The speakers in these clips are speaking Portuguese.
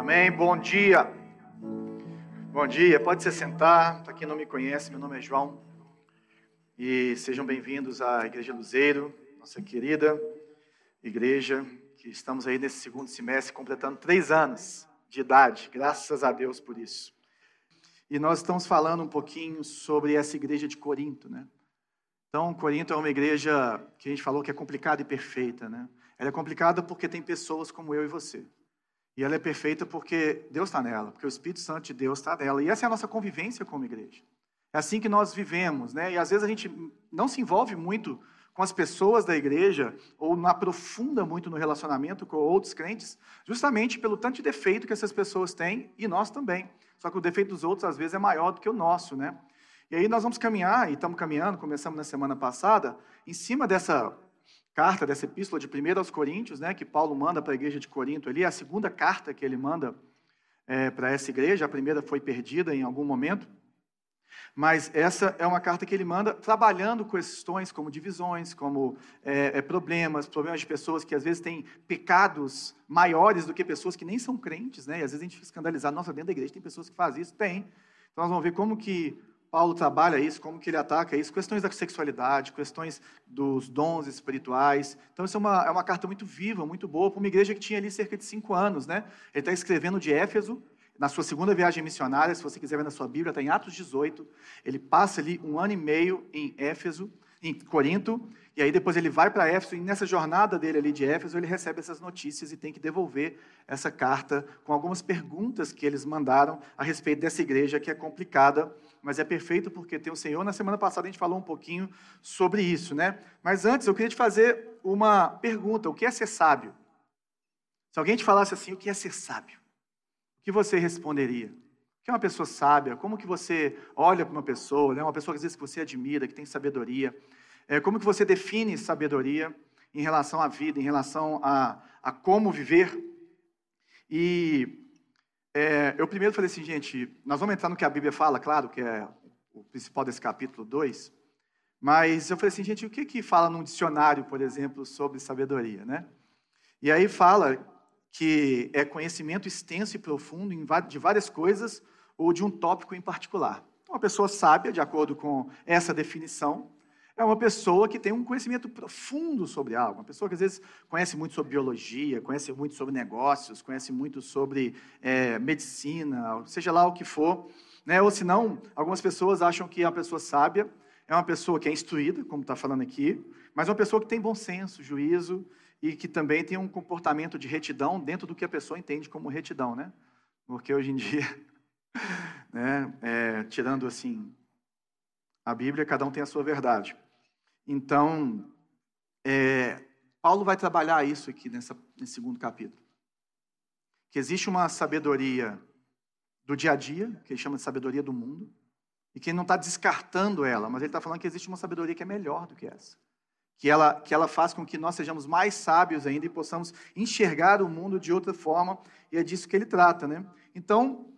Amém. Bom dia. Bom dia. Pode se sentar. Para quem não me conhece, meu nome é João. E sejam bem-vindos à Igreja Luzeiro, nossa querida igreja, que estamos aí nesse segundo semestre completando três anos de idade. Graças a Deus por isso. E nós estamos falando um pouquinho sobre essa igreja de Corinto, né? Então, Corinto é uma igreja que a gente falou que é complicada e perfeita, né? Ela é complicada porque tem pessoas como eu e você. E ela é perfeita porque Deus está nela, porque o Espírito Santo de Deus está nela. E essa é a nossa convivência como igreja. É assim que nós vivemos, né? E às vezes a gente não se envolve muito com as pessoas da igreja ou não aprofunda muito no relacionamento com outros crentes, justamente pelo tanto de defeito que essas pessoas têm e nós também. Só que o defeito dos outros às vezes é maior do que o nosso, né? E aí nós vamos caminhar, e estamos caminhando, começamos na semana passada, em cima dessa carta, dessa epístola de 1 aos Coríntios, né, que Paulo manda para a igreja de Corinto ali, é a segunda carta que ele manda é, para essa igreja, a primeira foi perdida em algum momento, mas essa é uma carta que ele manda trabalhando questões como divisões, como é, é, problemas, problemas de pessoas que às vezes têm pecados maiores do que pessoas que nem são crentes, né? E às vezes a gente fica escandalizado, nossa, dentro da igreja tem pessoas que fazem isso? Tem. Então nós vamos ver como que Paulo trabalha isso, como que ele ataca isso, questões da sexualidade, questões dos dons espirituais. Então, isso é uma, é uma carta muito viva, muito boa, para uma igreja que tinha ali cerca de cinco anos. Né? Ele está escrevendo de Éfeso, na sua segunda viagem missionária, se você quiser ver na sua Bíblia, está em Atos 18. Ele passa ali um ano e meio em Éfeso, em Corinto, e aí depois ele vai para Éfeso, e nessa jornada dele ali de Éfeso, ele recebe essas notícias e tem que devolver essa carta com algumas perguntas que eles mandaram a respeito dessa igreja que é complicada, mas é perfeito porque tem o Senhor. Na semana passada a gente falou um pouquinho sobre isso, né? Mas antes eu queria te fazer uma pergunta: o que é ser sábio? Se alguém te falasse assim, o que é ser sábio? O que você responderia? O que é uma pessoa sábia? Como que você olha para uma pessoa, né? uma pessoa que às vezes você admira, que tem sabedoria? É, como que você define sabedoria em relação à vida, em relação a, a como viver? E é, eu primeiro falei assim, gente, nós vamos entrar no que a Bíblia fala, claro, que é o principal desse capítulo 2, mas eu falei assim, gente, o que que fala num dicionário, por exemplo, sobre sabedoria, né? E aí fala que é conhecimento extenso e profundo de várias coisas ou de um tópico em particular. Uma pessoa sábia, de acordo com essa definição, é uma pessoa que tem um conhecimento profundo sobre algo. Uma pessoa que às vezes conhece muito sobre biologia, conhece muito sobre negócios, conhece muito sobre é, medicina, seja lá o que for. Né? Ou senão, algumas pessoas acham que a pessoa sábia é uma pessoa que é instruída, como está falando aqui, mas é uma pessoa que tem bom senso, juízo e que também tem um comportamento de retidão dentro do que a pessoa entende como retidão, né? Porque hoje em dia, né, é, tirando assim a Bíblia, cada um tem a sua verdade. Então, é, Paulo vai trabalhar isso aqui nessa, nesse segundo capítulo. Que existe uma sabedoria do dia a dia, que ele chama de sabedoria do mundo, e que ele não está descartando ela, mas ele está falando que existe uma sabedoria que é melhor do que essa que ela, que ela faz com que nós sejamos mais sábios ainda e possamos enxergar o mundo de outra forma, e é disso que ele trata, né? Então,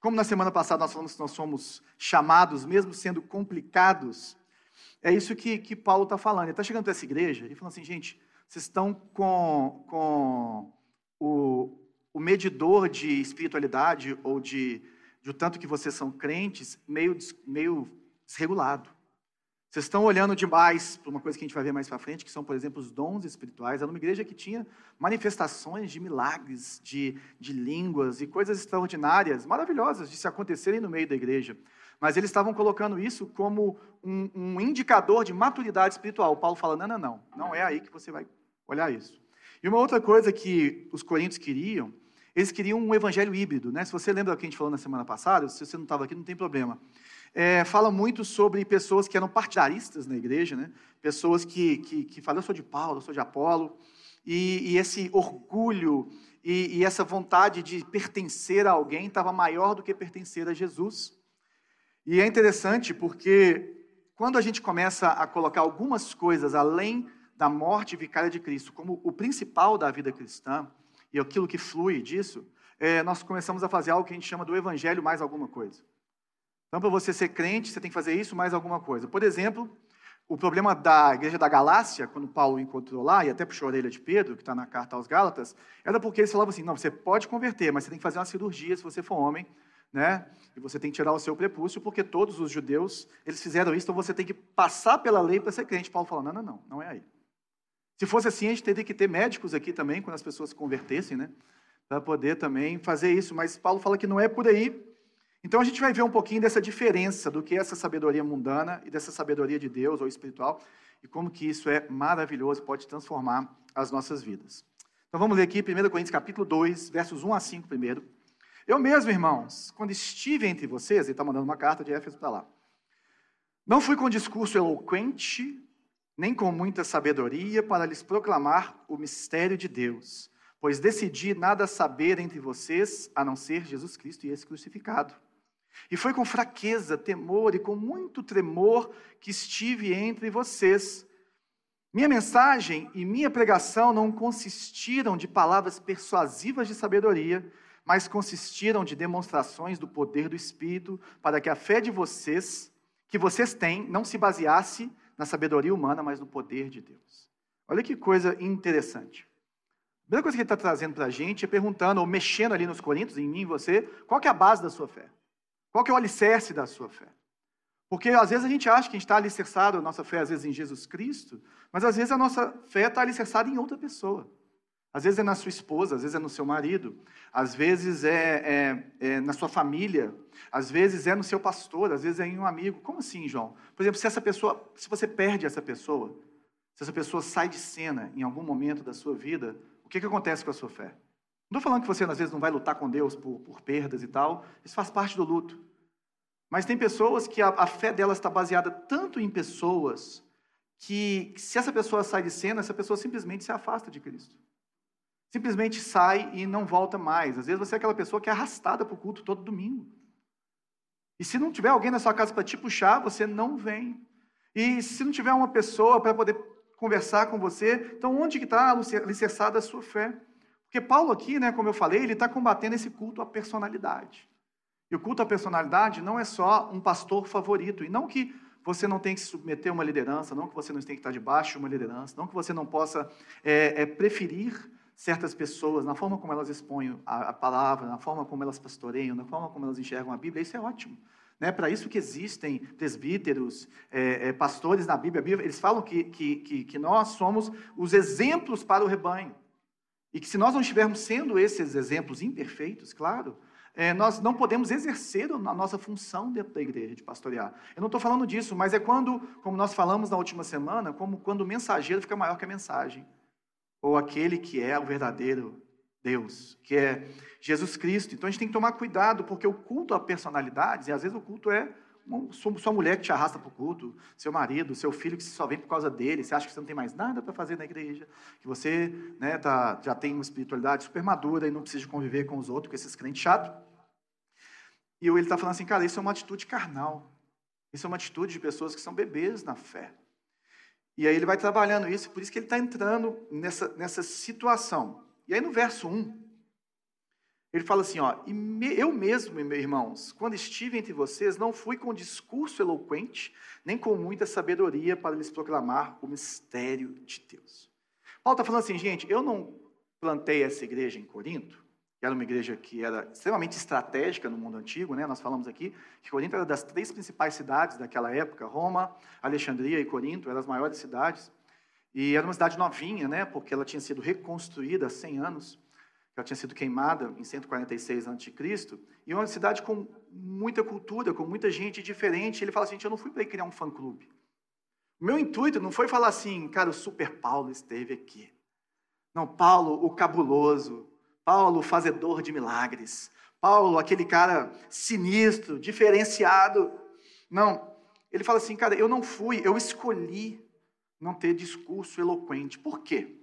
como na semana passada nós falamos que nós somos chamados, mesmo sendo complicados, é isso que, que Paulo está falando. Ele está chegando para essa igreja e falando assim, gente, vocês estão com, com o, o medidor de espiritualidade ou de, de o tanto que vocês são crentes meio, meio desregulado. Vocês estão olhando demais para uma coisa que a gente vai ver mais para frente, que são, por exemplo, os dons espirituais. Era uma igreja que tinha manifestações de milagres, de, de línguas e coisas extraordinárias, maravilhosas de se acontecerem no meio da igreja. Mas eles estavam colocando isso como um, um indicador de maturidade espiritual. O Paulo fala: não, não, não, não é aí que você vai olhar isso. E uma outra coisa que os coríntios queriam, eles queriam um evangelho híbrido. Né? Se você lembra do que a gente falou na semana passada, se você não estava aqui, não tem problema é, fala muito sobre pessoas que eram partidaristas na igreja, né? pessoas que, que, que falam, eu sou de Paulo, eu sou de Apolo, e, e esse orgulho e, e, essa vontade de pertencer a alguém estava maior do que pertencer a Jesus. E é interessante porque quando a gente começa a colocar algumas coisas além da morte vicária de Cristo como o principal da vida cristã, e aquilo que flui disso, é, nós começamos a fazer algo que a gente chama do evangelho mais alguma coisa. Então, para você ser crente, você tem que fazer isso mais alguma coisa. Por exemplo, o problema da igreja da Galácia, quando Paulo encontrou lá, e até puxou a orelha de Pedro, que está na carta aos Gálatas, era porque eles falavam assim: não, você pode converter, mas você tem que fazer uma cirurgia se você for homem, né? E você tem que tirar o seu prepúcio, porque todos os judeus, eles fizeram isso, então você tem que passar pela lei para ser crente. Paulo falou: não, não, não, não é aí. Se fosse assim, a gente teria que ter médicos aqui também, quando as pessoas se convertessem, né? Para poder também fazer isso. Mas Paulo fala que não é por aí. Então a gente vai ver um pouquinho dessa diferença do que é essa sabedoria mundana e dessa sabedoria de Deus ou espiritual e como que isso é maravilhoso, pode transformar as nossas vidas. Então vamos ler aqui 1 Coríntios capítulo 2, versos 1 a 5 primeiro. Eu mesmo, irmãos, quando estive entre vocês, ele está mandando uma carta de Éfeso para lá, não fui com discurso eloquente, nem com muita sabedoria, para lhes proclamar o mistério de Deus, pois decidi nada saber entre vocês, a não ser Jesus Cristo e esse crucificado. E foi com fraqueza, temor e com muito tremor que estive entre vocês. Minha mensagem e minha pregação não consistiram de palavras persuasivas de sabedoria, mas consistiram de demonstrações do poder do Espírito, para que a fé de vocês, que vocês têm, não se baseasse na sabedoria humana, mas no poder de Deus. Olha que coisa interessante. A primeira coisa que ele está trazendo para a gente é perguntando, ou mexendo ali nos Coríntios, em mim e você, qual é a base da sua fé? Qual é o alicerce da sua fé? Porque às vezes a gente acha que a gente está alicerçado, a nossa fé às vezes em Jesus Cristo, mas às vezes a nossa fé está alicerçada em outra pessoa. Às vezes é na sua esposa, às vezes é no seu marido, às vezes é, é, é, na sua família, às vezes é no seu pastor, às vezes é em um amigo. Como assim, João? Por exemplo, se essa pessoa, se você perde essa pessoa, se essa pessoa sai de cena em algum momento da sua vida, o que, que acontece com a sua fé? Não estou falando que você, às vezes, não vai lutar com Deus por, por perdas e tal. Isso faz parte do luto. Mas tem pessoas que a, a fé delas está baseada tanto em pessoas que, se essa pessoa sai de cena, essa pessoa simplesmente se afasta de Cristo. Simplesmente sai e não volta mais. Às vezes você é aquela pessoa que é arrastada para o culto todo domingo. E se não tiver alguém na sua casa para te puxar, você não vem. E se não tiver uma pessoa para poder conversar com você, então onde que está alicerçada a sua fé? Porque Paulo aqui, né, como eu falei, ele está combatendo esse culto à personalidade. E o culto à personalidade não é só um pastor favorito. E não que você não tenha que se submeter a uma liderança, não que você não tenha que estar debaixo de uma liderança, não que você não possa é, é, preferir certas pessoas na forma como elas expõem a, a, palavra, na forma como elas pastoreiam, na forma como elas enxergam a Bíblia. Isso é ótimo. Né? Para isso que existem presbíteros, é, é pastores na Bíblia. Bíblia. Eles falam que, que, que, que nós somos os exemplos para o rebanho. E que se nós não estivermos sendo esses exemplos imperfeitos, claro, é, nós não podemos exercer a nossa função dentro da igreja de pastorear. Eu não estou falando disso, mas é quando, como nós falamos na última semana, como quando o mensageiro fica maior que a mensagem. Ou aquele que é o verdadeiro Deus, que é Jesus Cristo. Então a gente tem que tomar cuidado, porque o culto a personalidades, e às vezes o culto é sua mulher que te arrasta para o culto, seu marido, seu filho que só vem por causa dele, você acha que você não tem mais nada para fazer na igreja, que você né, tá, já tem uma espiritualidade super madura e não precisa conviver com os outros, com esses crentes chatos. E ele está falando assim, cara, isso é uma atitude carnal. Isso é uma atitude de pessoas que são bebês na fé. E aí ele vai trabalhando isso, por isso que ele está entrando nessa, nessa situação. E aí no verso 1, ele fala assim, ó, eu mesmo, meus irmãos, quando estive entre vocês, não fui com discurso eloquente, nem com muita sabedoria para lhes proclamar o mistério de Deus. Paulo está falando assim, gente, eu não plantei essa igreja em Corinto, que era uma igreja que era extremamente estratégica no mundo antigo, né? Nós falamos aqui que Corinto era das três principais cidades daquela época, Roma, Alexandria e Corinto, eram as maiores cidades. E era uma cidade novinha, né? Porque ela tinha sido reconstruída há 100 anos ela tinha sido queimada em 146 a.C., e uma cidade com muita cultura, com muita gente diferente. Ele fala assim: eu não fui para criar um fã-clube. Meu intuito não foi falar assim, cara, o Super Paulo esteve aqui. Não, Paulo, o cabuloso, Paulo, fazedor de milagres, Paulo, aquele cara sinistro, diferenciado. Não, ele fala assim, cara, eu não fui, eu escolhi não ter discurso eloquente. Por quê?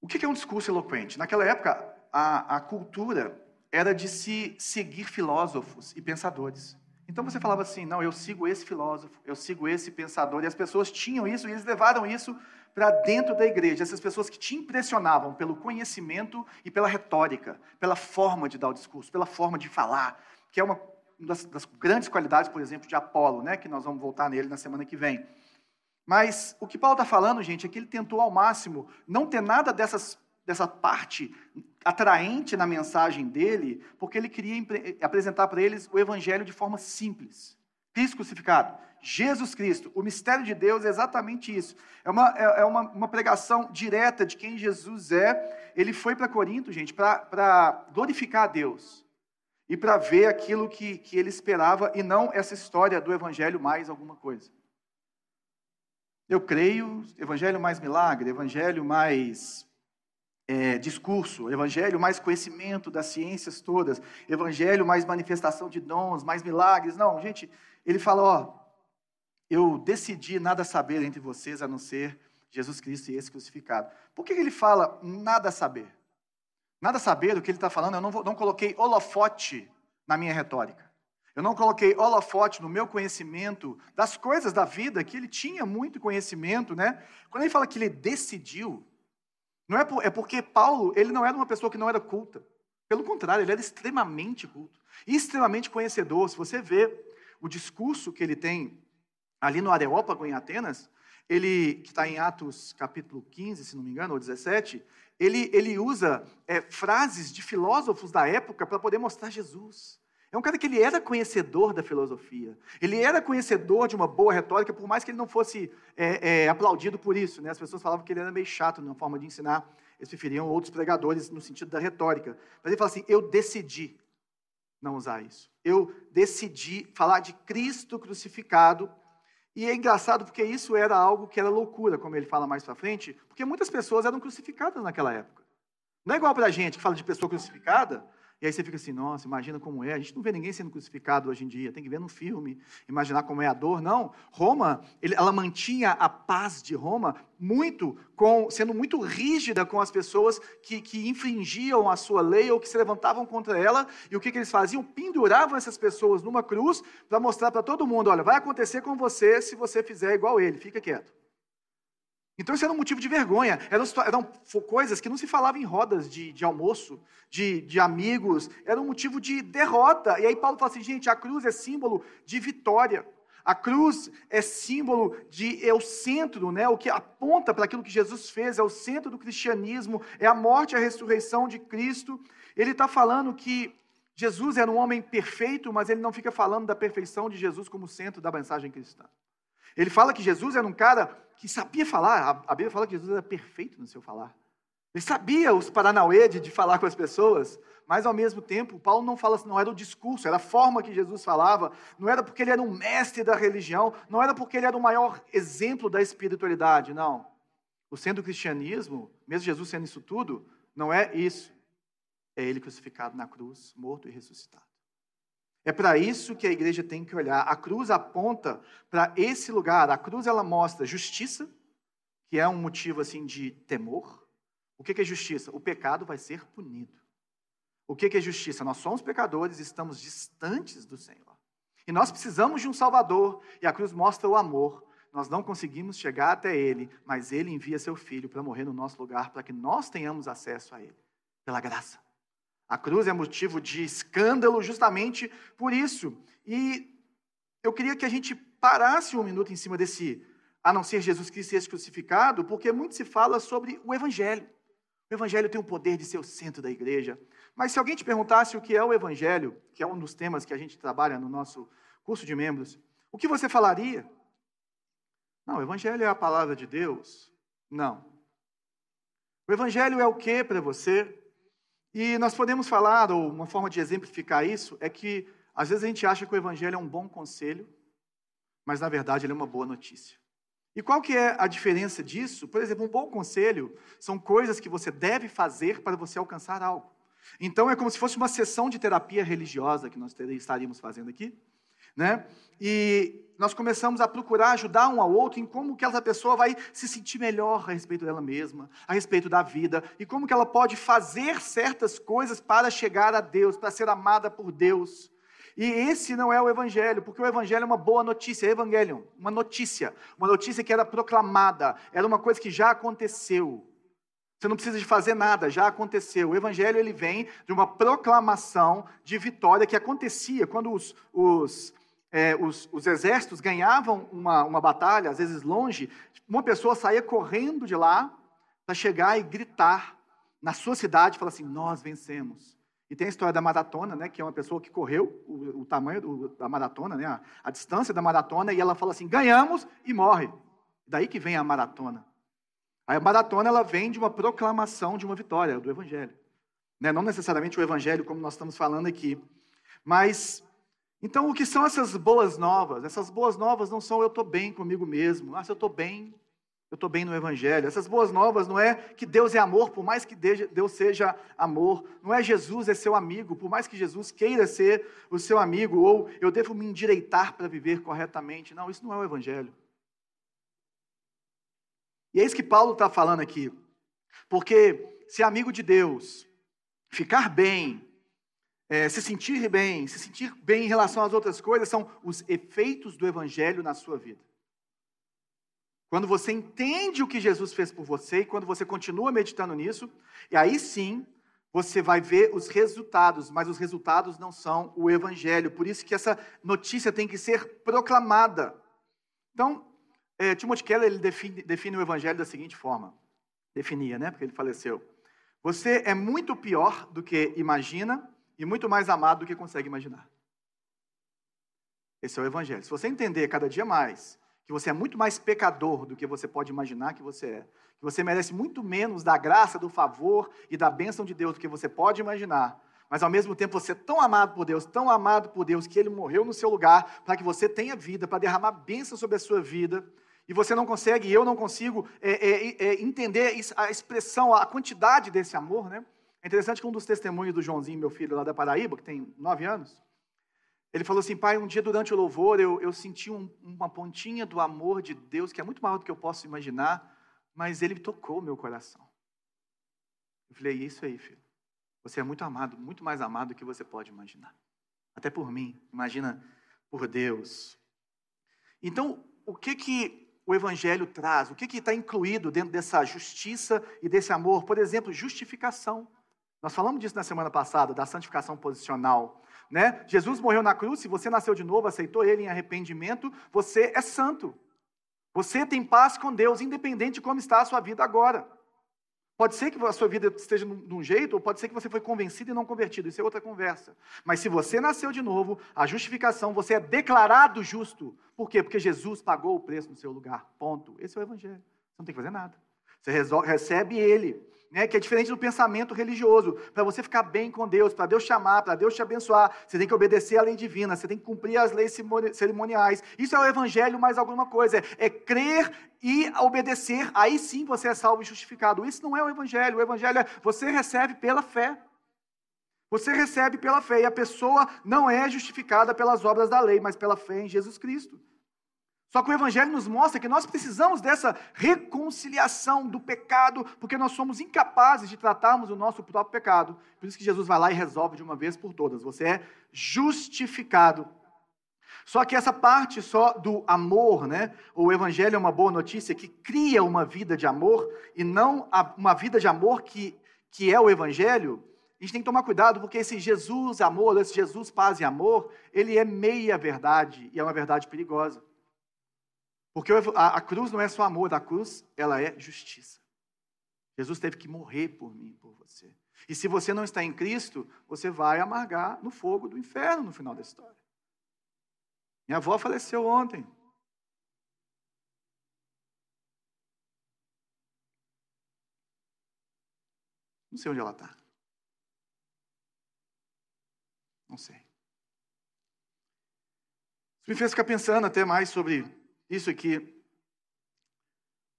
O que é um discurso eloquente? Naquela época, a, a cultura era de se seguir filósofos e pensadores. Então você falava assim: não, eu sigo esse filósofo, eu sigo esse pensador, e as pessoas tinham isso e eles levaram isso para dentro da igreja. Essas pessoas que te impressionavam pelo conhecimento e pela retórica, pela forma de dar o discurso, pela forma de falar, que é uma das, das, grandes qualidades, por exemplo, de Apolo, né, que nós vamos voltar nele na semana que vem. Mas o que Paulo está falando, gente, é que ele tentou ao máximo não ter nada dessas, dessa parte atraente na mensagem dele, porque ele queria apresentar para eles o evangelho de forma simples. Cristo crucificado, Jesus Cristo, o mistério de Deus é exatamente isso. É uma, é, é uma, uma pregação direta de quem Jesus é. Ele foi para Corinto, gente, para glorificar a Deus e para ver aquilo que, que ele esperava e não essa história do evangelho mais alguma coisa. Eu creio, evangelho mais milagre, evangelho mais é, discurso, evangelho mais conhecimento das ciências todas, evangelho mais manifestação de dons, mais milagres. Não, gente, ele fala: ó, eu decidi nada saber entre vocês a não ser Jesus Cristo e esse crucificado. Por que ele fala nada saber? Nada saber do que ele está falando, eu não, vou, não coloquei holofote na minha retórica. Eu não coloquei holofote no meu conhecimento das coisas da vida, que ele tinha muito conhecimento, né? Quando ele fala que ele decidiu, não é, por, é porque Paulo, ele não era uma pessoa que não era culta. Pelo contrário, ele era extremamente culto e extremamente conhecedor. Se você vê o discurso que ele tem ali no Areópago, em Atenas, ele, que está em Atos capítulo 15, se não me engano, ou 17, ele, ele usa é, frases de filósofos da época para poder mostrar Jesus. É um cara que ele era conhecedor da filosofia. Ele era conhecedor de uma boa retórica, por mais que ele não fosse é, é, aplaudido por isso. Né? As pessoas falavam que ele era meio chato na forma de ensinar. Eles preferiam outros pregadores no sentido da retórica. Mas ele fala assim: eu decidi não usar isso. Eu decidi falar de Cristo crucificado. E é engraçado porque isso era algo que era loucura, como ele fala mais para frente, porque muitas pessoas eram crucificadas naquela época. Não é igual para a gente que fala de pessoa crucificada, e aí você fica assim, nossa, imagina como é. A gente não vê ninguém sendo crucificado hoje em dia, tem que ver no filme, imaginar como é a dor. Não, Roma, ela mantinha a paz de Roma muito, com, sendo muito rígida com as pessoas que, que infringiam a sua lei ou que se levantavam contra ela. E o que, que eles faziam? Penduravam essas pessoas numa cruz para mostrar para todo mundo: olha, vai acontecer com você se você fizer igual ele, fica quieto. Então isso era um motivo de vergonha. Eram, eram coisas que não se falavam em rodas de, de almoço, de, de, amigos. Era um motivo de derrota. E aí Paulo fala assim, gente, a cruz é símbolo de vitória. A cruz é símbolo de é o centro, né? O que aponta para aquilo que Jesus fez, é o centro do cristianismo, é a morte e a ressurreição de Cristo. Ele está falando que Jesus era um homem perfeito, mas ele não fica falando da perfeição de Jesus como centro da mensagem cristã. Ele fala que Jesus era um cara que sabia falar. A Bíblia fala que Jesus era perfeito no seu falar. Ele sabia os paranauê de, de falar com as pessoas, mas ao mesmo tempo, Paulo não fala assim, não era o discurso, era a forma que Jesus falava, não era porque ele era um mestre da religião, não era porque ele era o maior exemplo da espiritualidade, não. O sendo cristianismo, mesmo Jesus sendo isso tudo, não é isso. É ele crucificado na cruz, morto e ressuscitado. É para isso que a igreja tem que olhar. A cruz aponta para esse lugar. A cruz ela mostra justiça, que é um motivo assim de temor. O que é justiça? O pecado vai ser punido. O que é justiça? Nós somos pecadores, estamos distantes do Senhor. E nós precisamos de um Salvador. E a cruz mostra o amor. Nós não conseguimos chegar até Ele, mas Ele envia seu Filho para morrer no nosso lugar, para que nós tenhamos acesso a Ele, pela graça. A cruz é motivo de escândalo justamente por isso. E eu queria que a gente parasse um minuto em cima desse, a não ser Jesus Cristo esse crucificado, porque muito se fala sobre o Evangelho. O Evangelho tem o poder de ser o centro da igreja. Mas se alguém te perguntasse o que é o Evangelho, que é um dos temas que a gente trabalha no nosso curso de membros, o que você falaria? Não, o Evangelho é a palavra de Deus? Não. O Evangelho é o que para você? E nós podemos falar, ou uma forma de exemplificar isso, é que às vezes a gente acha que o Evangelho é um bom conselho, mas na verdade ele é uma boa notícia. E qual que é a diferença disso? Por exemplo, um bom conselho são coisas que você deve fazer para você alcançar algo. Então é como se fosse uma sessão de terapia religiosa que nós estaríamos fazendo aqui, né? E nós começamos a procurar ajudar um ao outro em como que essa pessoa vai se sentir melhor a respeito dela mesma, a respeito da vida, e como que ela pode fazer certas coisas para chegar a Deus, para ser amada por Deus. E esse não é o evangelho, porque o evangelho é uma boa notícia, evangelion, uma notícia, uma notícia que era proclamada, era uma coisa que já aconteceu. Você não precisa de fazer nada, já aconteceu. O evangelho ele vem de uma proclamação de vitória que acontecia quando os, os, é, os, os exércitos ganhavam uma, uma batalha, às vezes longe, uma pessoa saía correndo de lá para chegar e gritar na sua cidade, falar assim: Nós vencemos. E tem a história da maratona, né, que é uma pessoa que correu o, o tamanho do, da maratona, né, a, a, distância da maratona, e ela fala assim: ganhamos e morre. Daí que vem a maratona. A maratona ela vem de uma proclamação de uma vitória, do Evangelho. Né? Não necessariamente o Evangelho, como nós estamos falando aqui. Mas, então, o que são essas boas novas? Essas boas novas não são eu estou bem comigo mesmo. Ah, se eu estou bem, eu estou bem no Evangelho. Essas boas novas não é que Deus é amor, por mais que Deus seja amor. Não é Jesus é seu amigo, por mais que Jesus queira ser o seu amigo, ou eu devo me endireitar para viver corretamente. Não, isso não é o Evangelho. E é isso que Paulo está falando aqui. Porque ser amigo de Deus, ficar bem, é, se sentir bem, se sentir bem em relação às outras coisas, são os efeitos do Evangelho na sua vida. Quando você entende o que Jesus fez por você e quando você continua meditando nisso, e aí sim você vai ver os resultados, mas os resultados não são o evangelho. Por isso que essa notícia tem que ser proclamada. Então, é, Timothy Keller ele define, define o evangelho da seguinte forma: definia, né? Porque ele faleceu. Você é muito pior do que imagina e muito mais amado do que consegue imaginar. Esse é o evangelho. Se você entender cada dia mais que você é muito mais pecador do que você pode imaginar que você é, que você merece muito menos da graça, do favor e da bênção de Deus do que você pode imaginar, mas ao mesmo tempo você é tão amado por Deus, tão amado por Deus, que Ele morreu no seu lugar para que você tenha vida, para derramar bênção sobre a sua vida, e você não consegue, e eu não consigo é, é, é, entender a expressão, a quantidade desse amor, né? É interessante que um dos testemunhos do Joãozinho, meu filho lá da Paraíba, que tem nove anos, ele falou assim, pai, um dia durante o louvor eu, eu senti um, uma pontinha do amor de Deus, que é muito maior do que eu posso imaginar, mas ele tocou meu coração. Eu falei, isso aí, filho. Você é muito amado, muito mais amado do que você pode imaginar. Até por mim, imagina por Deus. Então, o que que o Evangelho traz? O que que está incluído dentro dessa justiça e desse amor? Por exemplo, justificação. Nós falamos disso na semana passada, da santificação posicional. Né? Jesus morreu na cruz, se você nasceu de novo, aceitou ele em arrependimento, você é santo. Você tem paz com Deus, independente de como está a sua vida agora. Pode ser que a sua vida esteja de um jeito, ou pode ser que você foi convencido e não convertido, isso é outra conversa. Mas se você nasceu de novo, a justificação, você é declarado justo. Por quê? Porque Jesus pagou o preço no seu lugar. Ponto. Esse é o Evangelho. Você não tem que fazer nada. Você recebe ele né, que é diferente do pensamento religioso. Para você ficar bem com Deus, para Deus chamar, para Deus te abençoar, você tem que obedecer à lei divina, você tem que cumprir as leis cerimoniais. Isso é o evangelho mais alguma coisa. É, é crer e obedecer, aí sim você é salvo e justificado. Isso não é o evangelho. O evangelho é você recebe pela fé. Você recebe pela fé, e a pessoa não é justificada pelas obras da lei, mas pela fé em Jesus Cristo. Só que o Evangelho nos mostra que nós precisamos dessa reconciliação do pecado, porque nós somos incapazes de tratarmos o nosso próprio pecado. Por isso que Jesus vai lá e resolve de uma vez por todas. Você é justificado. Só que essa parte só do amor, né? O Evangelho é uma boa notícia que cria uma vida de amor e não uma vida de amor que, que é o Evangelho. A gente tem que tomar cuidado porque esse Jesus amor, esse Jesus paz e amor, ele é meia verdade e é uma verdade perigosa. Porque a, a cruz não é só amor, a cruz ela é justiça. Jesus teve que morrer por mim, por você. E se você não está em Cristo, você vai amargar no fogo do inferno no final da história. Minha avó faleceu ontem. Não sei onde ela está. Não sei. Isso me fez ficar pensando até mais sobre isso aqui.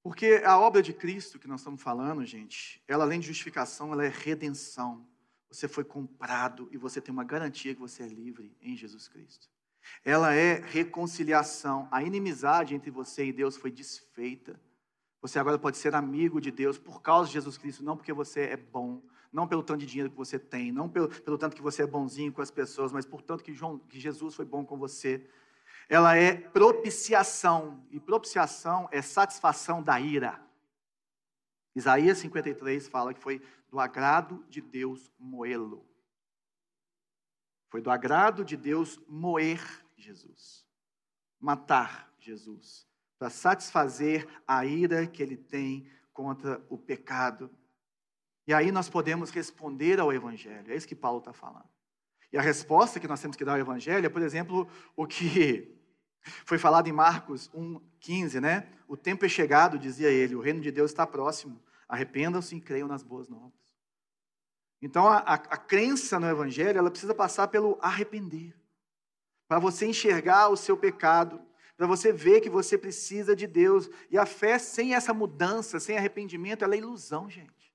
Porque a obra de Cristo que nós estamos falando, gente, ela além de justificação, ela é redenção. Você foi comprado e você tem uma garantia que você é livre em Jesus Cristo. Ela é reconciliação. A inimizade entre você e Deus foi desfeita. Você agora pode ser amigo de Deus por causa de Jesus Cristo, não porque você é bom, não pelo tanto de dinheiro que você tem, não pelo, pelo tanto que você é bonzinho com as pessoas, mas por tanto que, João, que Jesus foi bom com você ela é propiciação. E propiciação é satisfação da ira. Isaías 53 fala que foi do agrado de Deus moê-lo. Foi do agrado de Deus moer Jesus, matar Jesus, para satisfazer a ira que ele tem contra o pecado. E aí nós podemos responder ao Evangelho, é isso que Paulo está falando. E a resposta que nós temos que dar ao Evangelho é, por exemplo, o que foi falado em Marcos 1,15, né? O tempo é chegado, dizia ele, o reino de Deus está próximo. Arrependam-se e creiam nas boas novas. Então, a, a, a crença no Evangelho, ela precisa passar pelo arrepender. Para você enxergar o seu pecado, para você ver que você precisa de Deus. E a fé sem essa mudança, sem arrependimento, ela é ilusão, gente.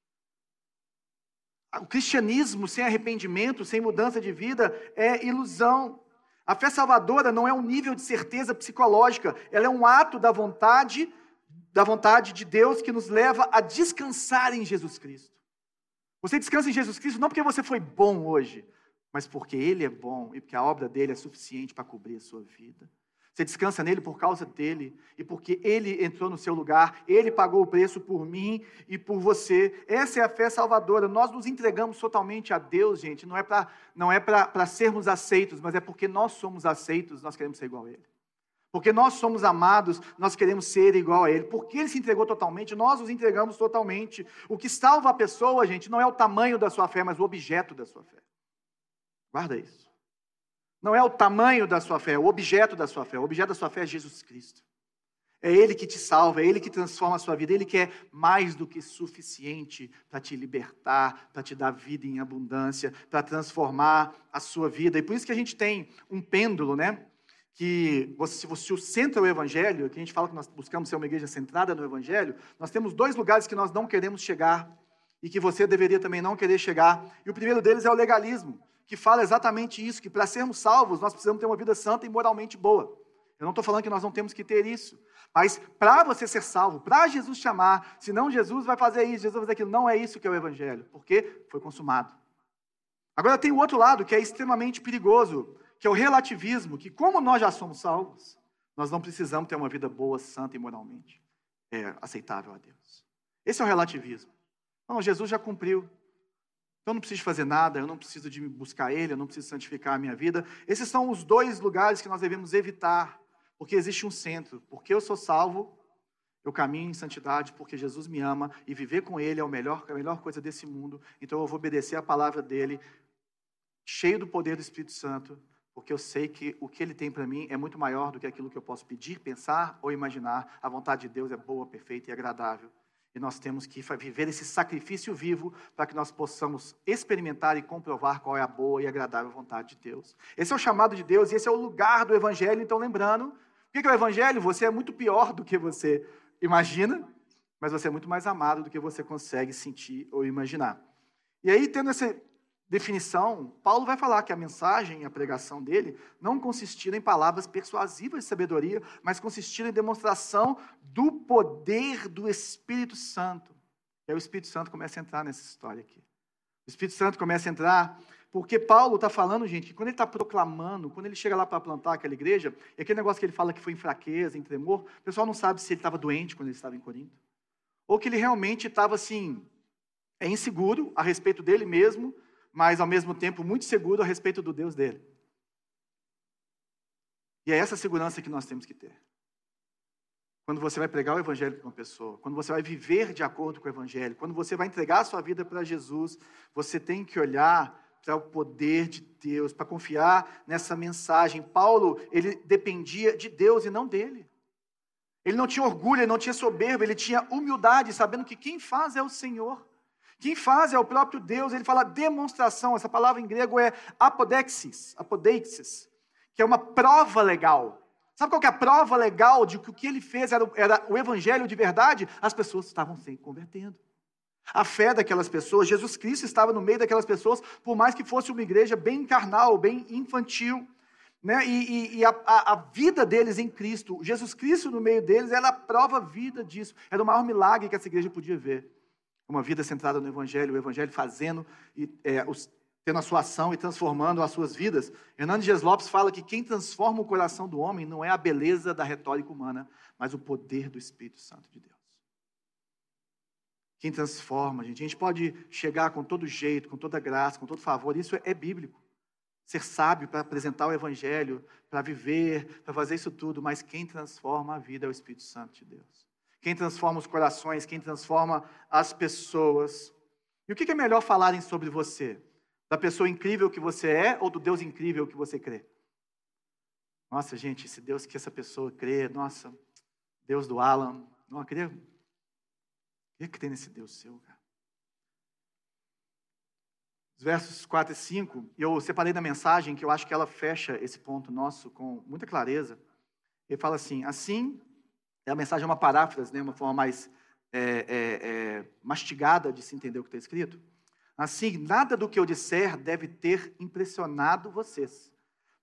O cristianismo sem arrependimento, sem mudança de vida, é ilusão. A fé salvadora não é um nível de certeza psicológica, ela é um ato da vontade, da vontade de Deus que nos leva a descansar em Jesus Cristo. Você descansa em Jesus Cristo não porque você foi bom hoje, mas porque Ele é bom e porque a obra dele é suficiente para cobrir a sua vida. Você descansa nele por causa dele e porque ele entrou no seu lugar, ele pagou o preço por mim e por você. Essa é a fé salvadora. Nós nos entregamos totalmente a Deus, gente. Não é para não é para sermos aceitos, mas é porque nós somos aceitos, nós queremos ser igual a ele. Porque nós somos amados, nós queremos ser igual a ele. Porque ele se entregou totalmente, nós nos entregamos totalmente. O que salva a pessoa, gente, não é o tamanho da sua fé, mas o objeto da sua fé. Guarda isso. Não é o tamanho da sua fé, é o objeto da sua fé. O objeto da sua fé é Jesus Cristo. É Ele que te salva, é Ele que transforma a sua vida. Ele que é mais do que suficiente para te libertar, para te dar vida em abundância, para transformar a sua vida. E por isso que a gente tem um pêndulo, né? Que se você centra o Evangelho, que a gente fala que nós buscamos ser uma igreja centrada no Evangelho, nós temos dois lugares que nós não queremos chegar e que você deveria também não querer chegar. E o primeiro deles é o legalismo que fala exatamente isso, que para sermos salvos nós precisamos ter uma vida santa e moralmente boa. Eu não estou falando que nós não temos que ter isso, mas para você ser salvo, para Jesus chamar, senão Jesus vai fazer isso, Jesus vai fazer aquilo, não é isso que é o Evangelho, porque foi consumado. Agora tem o outro lado que é extremamente perigoso, que é o relativismo, que como nós já somos salvos, nós não precisamos ter uma vida boa, santa e moralmente é, aceitável a Deus. Esse é o relativismo. Não, Jesus já cumpriu. Então eu não preciso fazer nada, eu não preciso de buscar Ele, eu não preciso santificar a minha vida. Esses são os dois lugares que nós devemos evitar, porque existe um centro. Porque eu sou salvo, eu caminho em santidade, porque Jesus me ama e viver com Ele é a melhor, a melhor coisa desse mundo. Então eu vou obedecer a palavra dele, cheio do poder do Espírito Santo, porque eu sei que o que Ele tem para mim é muito maior do que aquilo que eu posso pedir, pensar ou imaginar. A vontade de Deus é boa, perfeita e agradável. E nós temos que viver esse sacrifício vivo para que nós possamos experimentar e comprovar qual é a boa e agradável vontade de Deus. Esse é o chamado de Deus e esse é o lugar do Evangelho. Então, lembrando, o que é o Evangelho? Você é muito pior do que você imagina, mas você é muito mais amado do que você consegue sentir ou imaginar. E aí, tendo essa definição, Paulo vai falar que a mensagem, a pregação dele, não consistia em palavras persuasivas de sabedoria, mas consistia em demonstração do poder do Espírito Santo. E aí o Espírito Santo começa a entrar nessa história aqui. O Espírito Santo começa a entrar, porque Paulo está falando, gente, que quando ele está proclamando, quando ele chega lá para plantar aquela igreja, e aquele negócio que ele fala que foi em fraqueza, em tremor, o pessoal não sabe se ele estava doente quando ele estava em Corinto, ou que ele realmente estava assim, é inseguro a respeito dele mesmo, mas ao mesmo tempo muito seguro a respeito do Deus dele. E é essa segurança que nós temos que ter. Quando você vai pregar o Evangelho para uma pessoa, quando você vai viver de acordo com o Evangelho, quando você vai entregar a sua vida para Jesus, você tem que olhar para o poder de Deus, para confiar nessa mensagem. Paulo, ele dependia de Deus e não dele. Ele não tinha orgulho, ele não tinha soberba, ele tinha humildade, sabendo que quem faz é o Senhor. Quem faz é o próprio Deus, ele fala demonstração, essa palavra em grego é apodexis, apodeixis, que é uma prova legal. Sabe qual é a prova legal de que o que ele fez era, era o evangelho de verdade? As pessoas estavam se convertendo. A fé daquelas pessoas, Jesus Cristo estava no meio daquelas pessoas, por mais que fosse uma igreja bem carnal, bem infantil. Né? E, e, e a, a, vida deles em Cristo, Jesus Cristo no meio deles, era a prova vida disso. Era o maior milagre que essa igreja podia ver uma vida centrada no Evangelho, o Evangelho fazendo e é, os, tendo a sua ação e transformando as suas vidas. Hernandes Dias Lopes fala que quem transforma o coração do homem não é a beleza da retórica humana, mas o poder do Espírito Santo de Deus. quem transforma, gente. A gente pode chegar com todo jeito, com toda graça, com todo favor. Isso é bíblico. Ser sábio para apresentar o Evangelho, para viver, para fazer isso tudo. Mas quem transforma a vida é o Espírito Santo de Deus. Quem transforma os corações, quem transforma as pessoas. E o que é melhor falarem sobre você? Da pessoa incrível que você é ou do Deus incrível que você crê? Nossa, gente, esse Deus que essa pessoa crê, nossa, Deus do Alan, não, queria que tem nesse Deus seu, cara? Os versos 4 e 5, eu separei da mensagem que eu acho que ela fecha esse ponto nosso com muita clareza. Ele fala assim: assim, a mensagem é uma paráfrase, né, uma forma mais é, é, é, mastigada de se entender o que está escrito. Assim, nada do que eu disser deve ter impressionado vocês,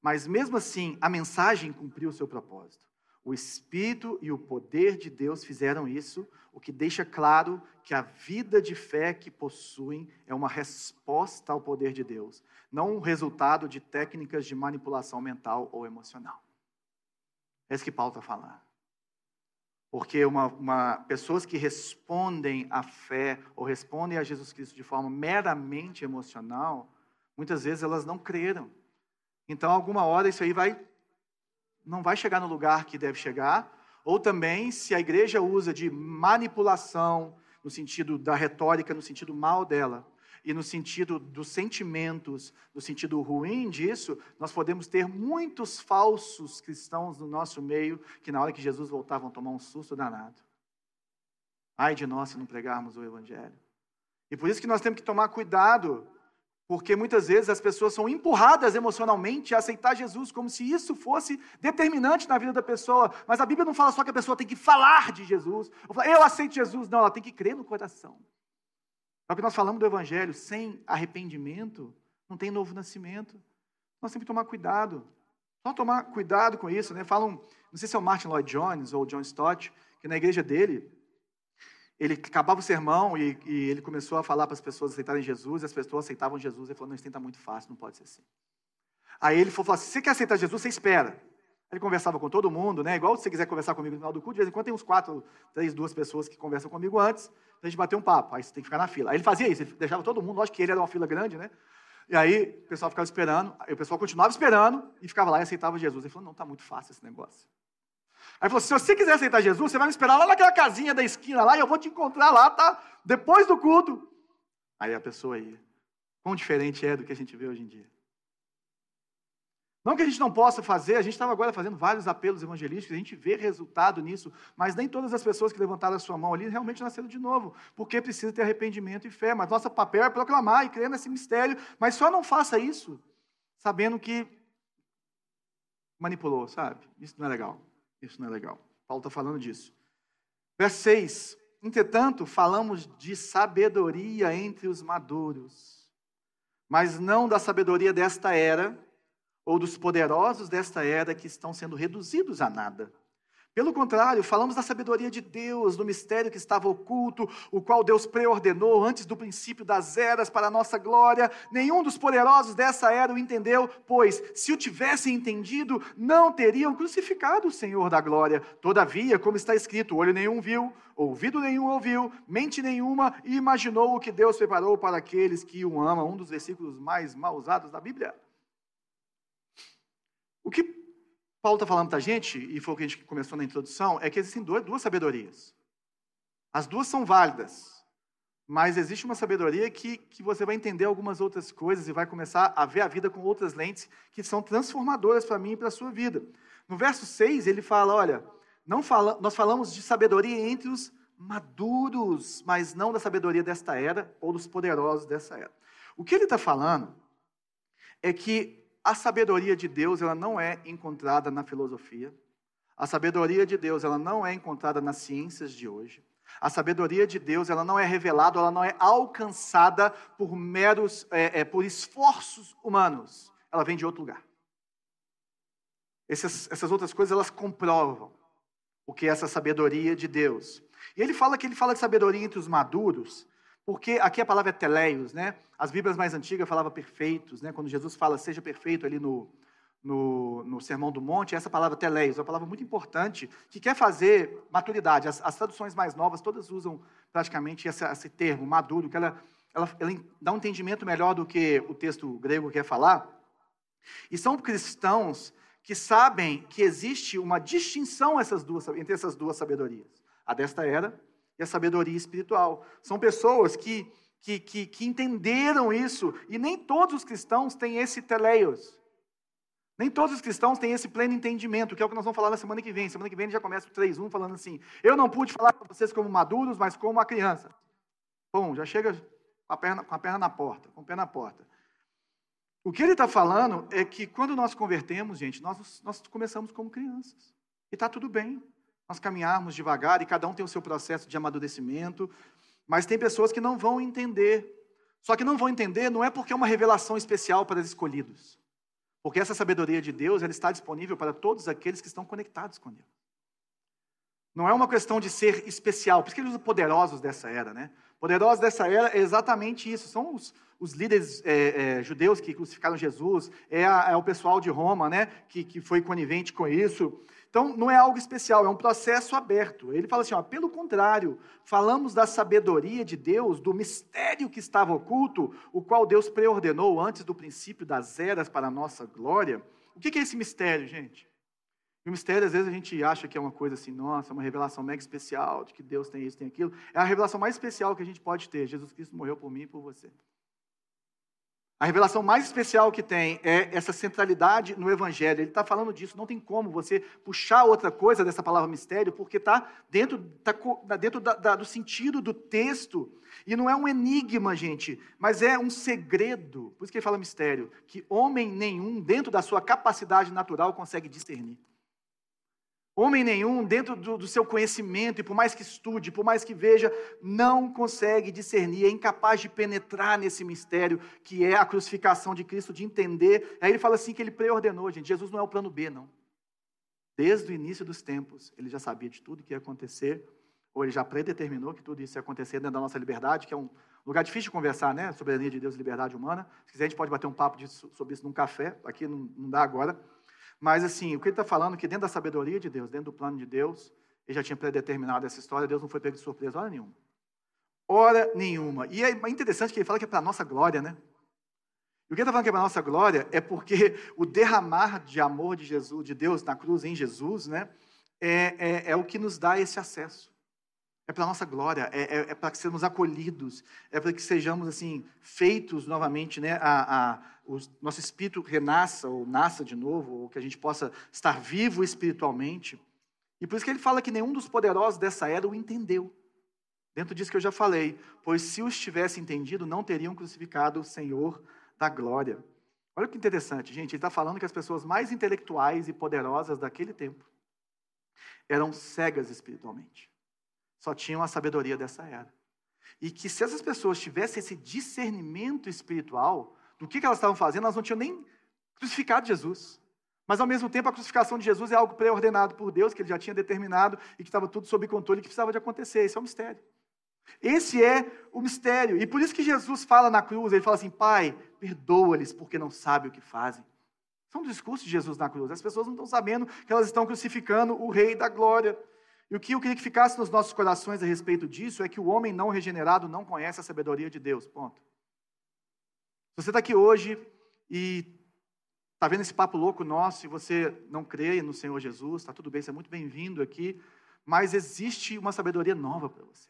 mas mesmo assim, a mensagem cumpriu o seu propósito. O Espírito e o poder de Deus fizeram isso, o que deixa claro que a vida de fé que possuem é uma resposta ao poder de Deus, não um resultado de técnicas de manipulação mental ou emocional. É isso que Paulo está falando. Porque uma, uma, pessoas que respondem à fé ou respondem a Jesus Cristo de forma meramente emocional, muitas vezes elas não creram. Então, alguma hora isso aí vai não vai chegar no lugar que deve chegar, ou também se a igreja usa de manipulação, no sentido da retórica, no sentido mal dela, e no sentido dos sentimentos, no sentido ruim disso, nós podemos ter muitos falsos cristãos no nosso meio que na hora que Jesus voltar vão tomar um susto danado. Ai de nós se não pregarmos o evangelho. E por isso que nós temos que tomar cuidado porque muitas vezes as pessoas são empurradas emocionalmente a aceitar Jesus como se isso fosse determinante na vida da pessoa. Mas a Bíblia não fala só que a pessoa tem que falar de Jesus. Eu aceito Jesus. Não, ela tem que crer no coração. O que nós falamos do Evangelho. Sem arrependimento, não tem novo nascimento. Nós temos que tomar cuidado. Só tomar cuidado com isso. Né? Falam, não sei se é o Martin Lloyd Jones ou o John Stott, que na igreja dele, ele acabava o sermão e, e ele começou a falar para as pessoas aceitarem Jesus, e as pessoas aceitavam Jesus. Ele falou: Não, isso está muito fácil, não pode ser assim. Aí ele falou assim: Você quer aceitar Jesus? Você espera. Ele conversava com todo mundo, né? Igual se você quiser conversar comigo no final do culto, de vez em quando tem uns quatro, três, duas pessoas que conversam comigo antes, a gente bater um papo. Aí você tem que ficar na fila. Aí ele fazia isso, ele deixava todo mundo, lógico que ele era uma fila grande, né? E aí o pessoal ficava esperando, aí o pessoal continuava esperando e ficava lá e aceitava Jesus. Ele falou: Não, está muito fácil esse negócio. Aí falou: se você quiser aceitar Jesus, você vai me esperar lá naquela casinha da esquina lá e eu vou te encontrar lá, tá? Depois do culto. Aí a pessoa ia. Quão diferente é do que a gente vê hoje em dia. Não que a gente não possa fazer, a gente estava agora fazendo vários apelos evangelísticos, a gente vê resultado nisso, mas nem todas as pessoas que levantaram a sua mão ali realmente nasceram de novo, porque precisa ter arrependimento e fé. Mas nosso papel é proclamar e crer nesse mistério, mas só não faça isso sabendo que manipulou, sabe? Isso não é legal. Isso não é legal. Paulo está falando disso. Verso 6. Entretanto, falamos de sabedoria entre os maduros, mas não da sabedoria desta era, ou dos poderosos desta era que estão sendo reduzidos a nada. Pelo contrário, falamos da sabedoria de Deus, do mistério que estava oculto, o qual Deus preordenou antes do princípio das eras para a nossa glória. Nenhum dos poderosos dessa era o entendeu, pois, se o tivessem entendido, não teriam crucificado o Senhor da glória. Todavia, como está escrito, olho nenhum viu, ouvido nenhum ouviu, mente nenhuma imaginou o que Deus preparou para aqueles que o amam. Um dos versículos mais mal usados da Bíblia. O que Paulo está falando para a gente, e foi o que a gente começou na introdução, é que existem duas, duas sabedorias. As duas são válidas, mas existe uma sabedoria que, que você vai entender algumas outras coisas e vai começar a ver a vida com outras lentes que são transformadoras para mim e para a sua vida. No verso 6, ele fala: olha, não fala, nós falamos de sabedoria entre os maduros, mas não da sabedoria desta era ou dos poderosos dessa era. O que ele está falando é que a sabedoria de Deus ela não é encontrada na filosofia. A sabedoria de Deus ela não é encontrada nas ciências de hoje. A sabedoria de Deus ela não é revelada, ela não é alcançada por meros, é, é, por esforços humanos. Ela vem de outro lugar. Essas, essas outras coisas elas comprovam o que é essa sabedoria de Deus. E ele fala que ele fala de sabedoria entre os maduros, porque aqui a palavra é teleios, né? As Bíblias mais antigas falavam perfeitos, né? Quando Jesus fala seja perfeito ali no, no, no Sermão do Monte, é essa palavra teleios, uma palavra muito importante, que quer fazer maturidade. As, as traduções mais novas, todas usam praticamente esse, esse termo, maduro, que ela, ela, ela dá um entendimento melhor do que o texto grego quer falar. E são cristãos que sabem que existe uma distinção essas duas, entre essas duas sabedorias, a desta era e a sabedoria espiritual. São pessoas que, que, que, que entenderam isso, e nem todos os cristãos têm esse teleios. Nem todos os cristãos têm esse pleno entendimento, que é o que nós vamos falar na semana que vem. Semana que vem a já começa o 3.1 falando assim: Eu não pude falar para vocês como maduros, mas como uma criança. Bom, já chega com a perna, com a perna na porta, com o pé na porta. O que ele está falando é que quando nós convertemos, gente, nós, nós começamos como crianças. E está tudo bem. Nós caminharmos devagar e cada um tem o seu processo de amadurecimento. Mas tem pessoas que não vão entender. Só que não vão entender não é porque é uma revelação especial para os escolhidos. Porque essa sabedoria de Deus ela está disponível para todos aqueles que estão conectados com Deus. Não é uma questão de ser especial, por isso que ele usa poderosos dessa era, né? Poderosos dessa era é exatamente isso. São os, os líderes é, é, judeus que crucificaram Jesus, é, a, é, o pessoal de Roma, né? Que, que foi conivente com isso. Então, não é algo especial, é um processo aberto. Ele fala assim: ó, pelo contrário, falamos da sabedoria de Deus, do mistério que estava oculto, o qual Deus preordenou antes do princípio das eras para a nossa glória. O que é esse mistério, gente? o mistério, às vezes, a gente acha que é uma coisa assim, nossa, uma revelação mega especial, de que Deus tem isso, tem aquilo. É a revelação mais especial que a gente pode ter. Jesus Cristo morreu por mim e por você. A revelação mais especial que tem é essa centralidade no Evangelho. Ele está falando disso. Não tem como você puxar outra coisa dessa palavra mistério, porque está dentro, tá, tá dentro da, da, do sentido do texto. E não é um enigma, gente, mas é um segredo. Por isso que ele fala mistério. Que homem nenhum, dentro da sua capacidade natural, consegue discernir. Homem nenhum, dentro do, do, seu conhecimento, e por mais que estude, por mais que veja, não consegue discernir, é incapaz de penetrar nesse mistério que é a crucificação de Cristo, de entender. Aí ele fala assim que ele preordenou, gente. Jesus não é o plano B, não. Desde o início dos tempos, ele já sabia de tudo que ia acontecer, ou ele já predeterminou que tudo isso ia acontecer dentro da nossa liberdade, que é um lugar difícil de conversar, né? Soberania de Deus e liberdade humana. Se quiser, a gente pode bater um papo disso, sobre isso num café, aqui não, não dá agora. Mas, assim, o que ele está falando é que dentro da sabedoria de Deus, dentro do plano de Deus, ele já tinha predeterminado essa história, Deus não foi pego de surpresa, hora nenhuma. Hora nenhuma. E é interessante que ele fala que é para a nossa glória, né? E o que ele está falando que é para a nossa glória é porque o derramar de amor de Jesus, de Deus na cruz em Jesus, né? É, é, é o que nos dá esse acesso. É para a nossa glória, é, é, é para que sejamos acolhidos, é para que sejamos assim feitos novamente, né? A, a, o nosso espírito renasça ou nasça de novo, ou que a gente possa estar vivo espiritualmente. E por isso que ele fala que nenhum dos poderosos dessa era o entendeu. Dentro disso que eu já falei, pois se os tivesse entendido, não teriam crucificado o Senhor da glória. Olha que interessante, gente. Ele está falando que as pessoas mais intelectuais e poderosas daquele tempo eram cegas espiritualmente só tinham a sabedoria dessa era. E que se essas pessoas tivessem esse discernimento espiritual do que, que elas estavam fazendo, elas não tinham nem crucificado Jesus. Mas ao mesmo tempo, a crucificação de Jesus é algo pré-ordenado por Deus, que ele já tinha determinado e que estava tudo sob controle e que precisava de acontecer. Esse é o mistério. Esse é o mistério. E por isso que Jesus fala na cruz, ele fala assim: Pai, perdoa-lhes porque não sabem o que fazem. São os discursos de Jesus na cruz. As pessoas não estão sabendo que elas estão crucificando o Rei da Glória. E o que eu queria que ficasse nos nossos corações a respeito disso é que o homem não regenerado não conhece a sabedoria de Deus. Ponto. Se você está aqui hoje e está vendo esse papo louco nosso e você não crê no Senhor Jesus, está tudo bem, você é muito bem-vindo aqui, mas existe uma sabedoria nova para você.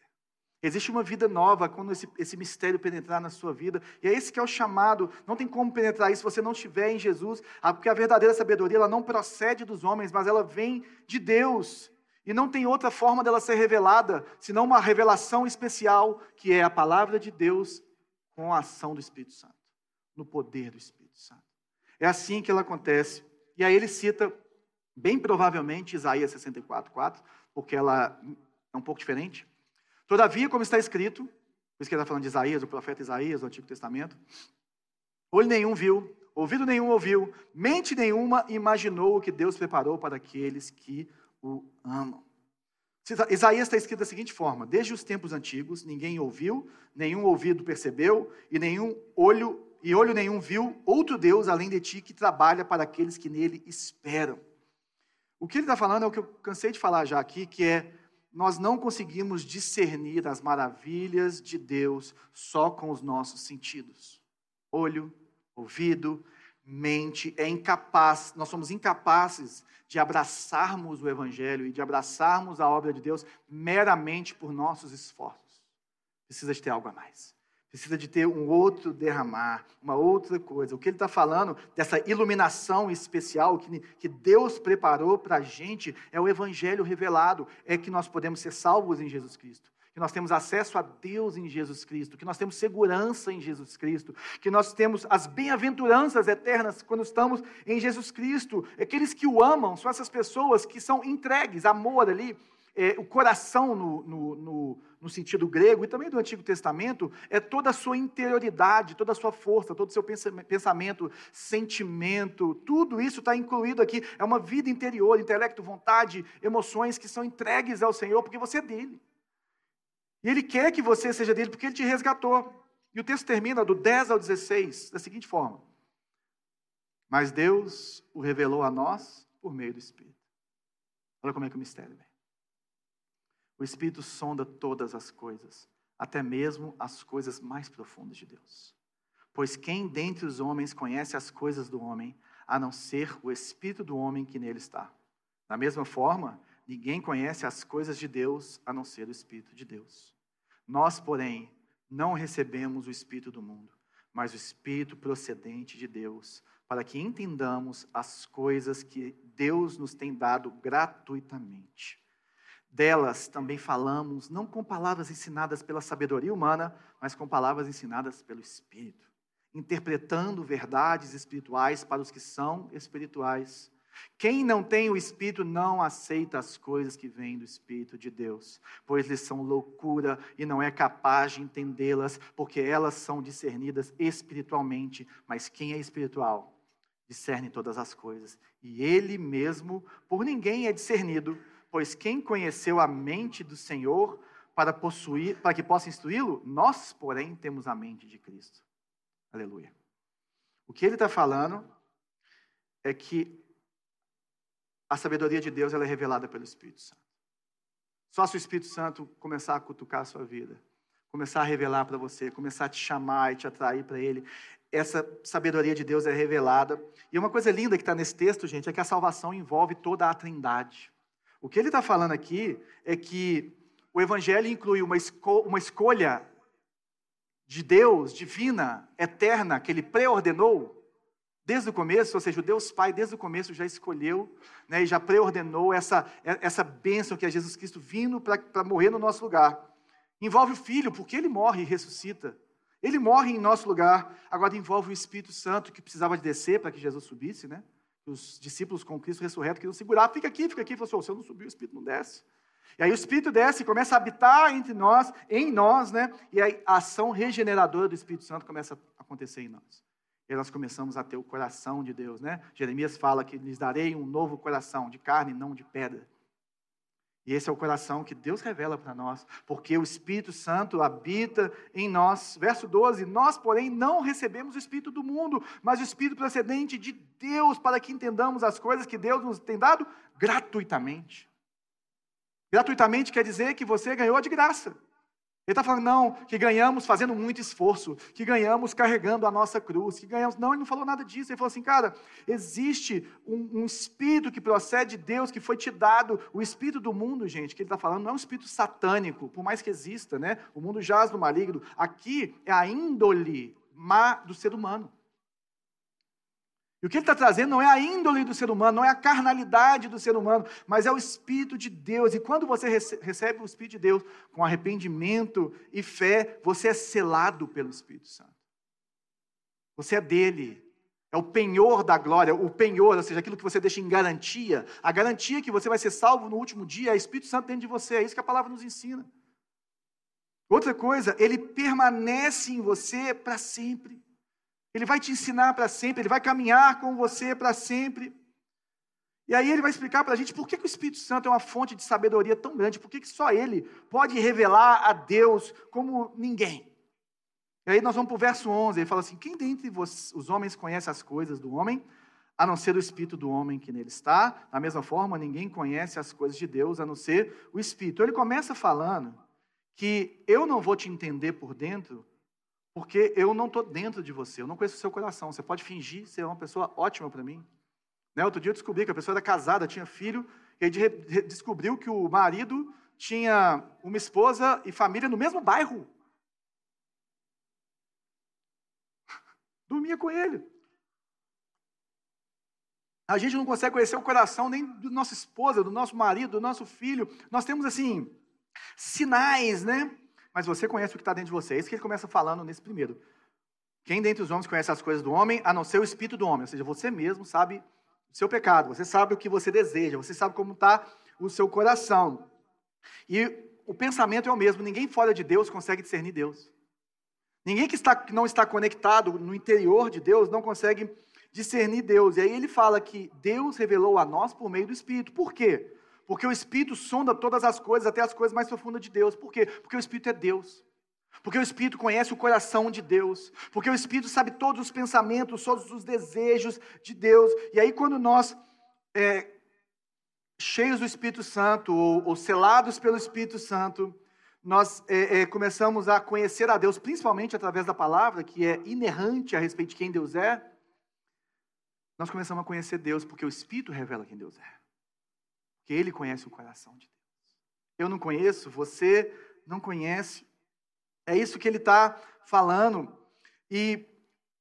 Existe uma vida nova quando esse, esse mistério penetrar na sua vida. E é esse que é o chamado. Não tem como penetrar isso se você não estiver em Jesus, porque a verdadeira sabedoria ela não procede dos homens, mas ela vem de Deus. E não tem outra forma dela ser revelada, senão uma revelação especial, que é a palavra de Deus com a ação do Espírito Santo, no poder do Espírito Santo. É assim que ela acontece. E aí ele cita, bem provavelmente, Isaías 64, 4, porque ela é um pouco diferente. Todavia, como está escrito, por isso que ele está falando de Isaías, o profeta Isaías, do Antigo Testamento, olho nenhum viu, ouvido nenhum ouviu, mente nenhuma imaginou o que Deus preparou para aqueles que o amam. Isaías está escrito da seguinte forma: Desde os tempos antigos, ninguém ouviu, nenhum ouvido percebeu e nenhum olho e olho nenhum viu outro Deus além de ti que trabalha para aqueles que nele esperam. O que ele está falando é o que eu cansei de falar já aqui, que é nós não conseguimos discernir as maravilhas de Deus só com os nossos sentidos. Olho, ouvido, mente, é incapaz, nós somos incapazes de abraçarmos o Evangelho e de abraçarmos a obra de Deus meramente por nossos esforços. Precisa de ter algo a mais. Precisa de ter um outro derramar, uma outra coisa. O que ele está falando dessa iluminação especial que, que Deus preparou para a gente é o Evangelho revelado. É que nós podemos ser salvos em Jesus Cristo que nós temos acesso a Deus em Jesus Cristo, que nós temos segurança em Jesus Cristo, que nós temos as bem-aventuranças eternas quando estamos em Jesus Cristo. Aqueles que o amam são essas pessoas que são entregues, amor ali, é, o coração no, no, no, no, sentido grego e também do Antigo Testamento, é toda a sua interioridade, toda a sua força, todo o seu pensamento, sentimento, tudo isso está incluído aqui. É uma vida interior, intelecto, vontade, emoções que são entregues ao Senhor, porque você é dele. E Ele quer que você seja dele porque Ele te resgatou. E o texto termina do 10 ao 16 da seguinte forma: Mas Deus o revelou a nós por meio do Espírito. Olha como é que o mistério vem. O Espírito sonda todas as coisas, até mesmo as coisas mais profundas de Deus. Pois quem dentre os homens conhece as coisas do homem, a não ser o Espírito do homem que nele está? Da mesma forma, Ninguém conhece as coisas de Deus a não ser o Espírito de Deus. Nós, porém, não recebemos o Espírito do mundo, mas o Espírito procedente de Deus, para que entendamos as coisas que Deus nos tem dado gratuitamente. Delas também falamos, não com palavras ensinadas pela sabedoria humana, mas com palavras ensinadas pelo Espírito, interpretando verdades espirituais para os que são espirituais. Quem não tem o Espírito não aceita as coisas que vêm do Espírito de Deus, pois lhes são loucura e não é capaz de entendê-las, porque elas são discernidas espiritualmente. Mas quem é espiritual discerne todas as coisas, e ele mesmo por ninguém é discernido, pois quem conheceu a mente do Senhor para possuir, para que possa instruí-lo, nós, porém, temos a mente de Cristo. Aleluia. O que ele está falando é que a sabedoria de Deus ela é revelada pelo Espírito Santo. Só se o Espírito Santo começar a cutucar a sua vida, começar a revelar para você, começar a te chamar e te atrair para Ele, essa sabedoria de Deus é revelada. E uma coisa linda que está nesse texto, gente, é que a salvação envolve toda a trindade. O que ele está falando aqui é que o Evangelho inclui uma, esco uma escolha de Deus, divina, eterna, que ele preordenou, Desde o começo, ou seja, o Deus Pai, desde o começo, já escolheu né, e já preordenou essa, essa bênção que é Jesus Cristo vindo para morrer no nosso lugar. Envolve o Filho, porque ele morre e ressuscita. Ele morre em nosso lugar. Agora envolve o Espírito Santo, que precisava de descer para que Jesus subisse, né? Os discípulos com Cristo ressurreto queriam segurar. Fica aqui, fica aqui. Falou assim: se eu não subir, o Espírito não desce. E aí o Espírito desce e começa a habitar entre nós, em nós, né? E a ação regeneradora do Espírito Santo começa a acontecer em nós. E nós começamos a ter o coração de Deus, né? Jeremias fala que lhes darei um novo coração, de carne, não de pedra. E esse é o coração que Deus revela para nós, porque o Espírito Santo habita em nós. Verso 12: Nós, porém, não recebemos o Espírito do mundo, mas o Espírito procedente de Deus, para que entendamos as coisas que Deus nos tem dado gratuitamente. Gratuitamente quer dizer que você ganhou de graça. Ele está falando, não, que ganhamos fazendo muito esforço, que ganhamos carregando a nossa cruz, que ganhamos. Não, ele não falou nada disso. Ele falou assim, cara, existe um, um espírito que procede de Deus, que foi te dado. O espírito do mundo, gente, que ele está falando, não é um espírito satânico, por mais que exista, né? O mundo jaz no maligno. Aqui é a índole má do ser humano. E o que ele está trazendo não é a índole do ser humano, não é a carnalidade do ser humano, mas é o Espírito de Deus. E quando você recebe o Espírito de Deus com arrependimento e fé, você é selado pelo Espírito Santo. Você é dele. É o penhor da glória, o penhor, ou seja, aquilo que você deixa em garantia. A garantia que você vai ser salvo no último dia é o Espírito Santo dentro de você. É isso que a palavra nos ensina. Outra coisa, ele permanece em você para sempre. Ele vai te ensinar para sempre, ele vai caminhar com você para sempre. E aí ele vai explicar para a gente por que, que, o Espírito Santo é uma fonte de sabedoria tão grande, por que, que só ele pode revelar a Deus como ninguém. E aí nós vamos para o verso 11, ele fala assim: Quem dentre os homens conhece as coisas do homem, a não ser o espírito do homem que nele está? Da mesma forma, ninguém conhece as coisas de Deus, a não ser o espírito. Então, ele começa falando que eu não vou te entender por dentro, porque eu não estou dentro de você, eu não conheço o seu coração. Você pode fingir ser uma pessoa ótima para mim. Né? Outro dia eu descobri que a pessoa era casada, tinha filho, e aí descobriu que o marido tinha uma esposa e família no mesmo bairro. Dormia com ele. A gente não consegue conhecer o coração nem da nossa esposa, do nosso marido, do nosso filho. Nós temos, assim, sinais, né? Mas você conhece o que está dentro de você. É isso que ele começa falando nesse primeiro. Quem dentre os homens conhece as coisas do homem, a não ser o espírito do homem? Ou seja, você mesmo sabe o seu pecado, você sabe o que você deseja, você sabe como está o seu coração. E o pensamento é o mesmo, ninguém fora de Deus consegue discernir Deus. Ninguém que, está, que não está conectado no interior de Deus não consegue discernir Deus. E aí ele fala que Deus revelou a nós por meio do Espírito. Por quê? Porque o Espírito sonda todas as coisas, até as coisas mais profundas de Deus. Por quê? Porque o Espírito é Deus. Porque o Espírito conhece o coração de Deus. Porque o Espírito sabe todos os pensamentos, todos os desejos de Deus. E aí, quando nós, é, cheios do Espírito Santo, ou, ou, selados pelo Espírito Santo, nós é, é, começamos a conhecer a Deus, principalmente através da palavra, que é inerrante a respeito de quem Deus é. Nós começamos a conhecer Deus porque o Espírito revela quem Deus é que Ele conhece o coração de Deus. Eu não conheço, você não conhece. É isso que ele está falando. E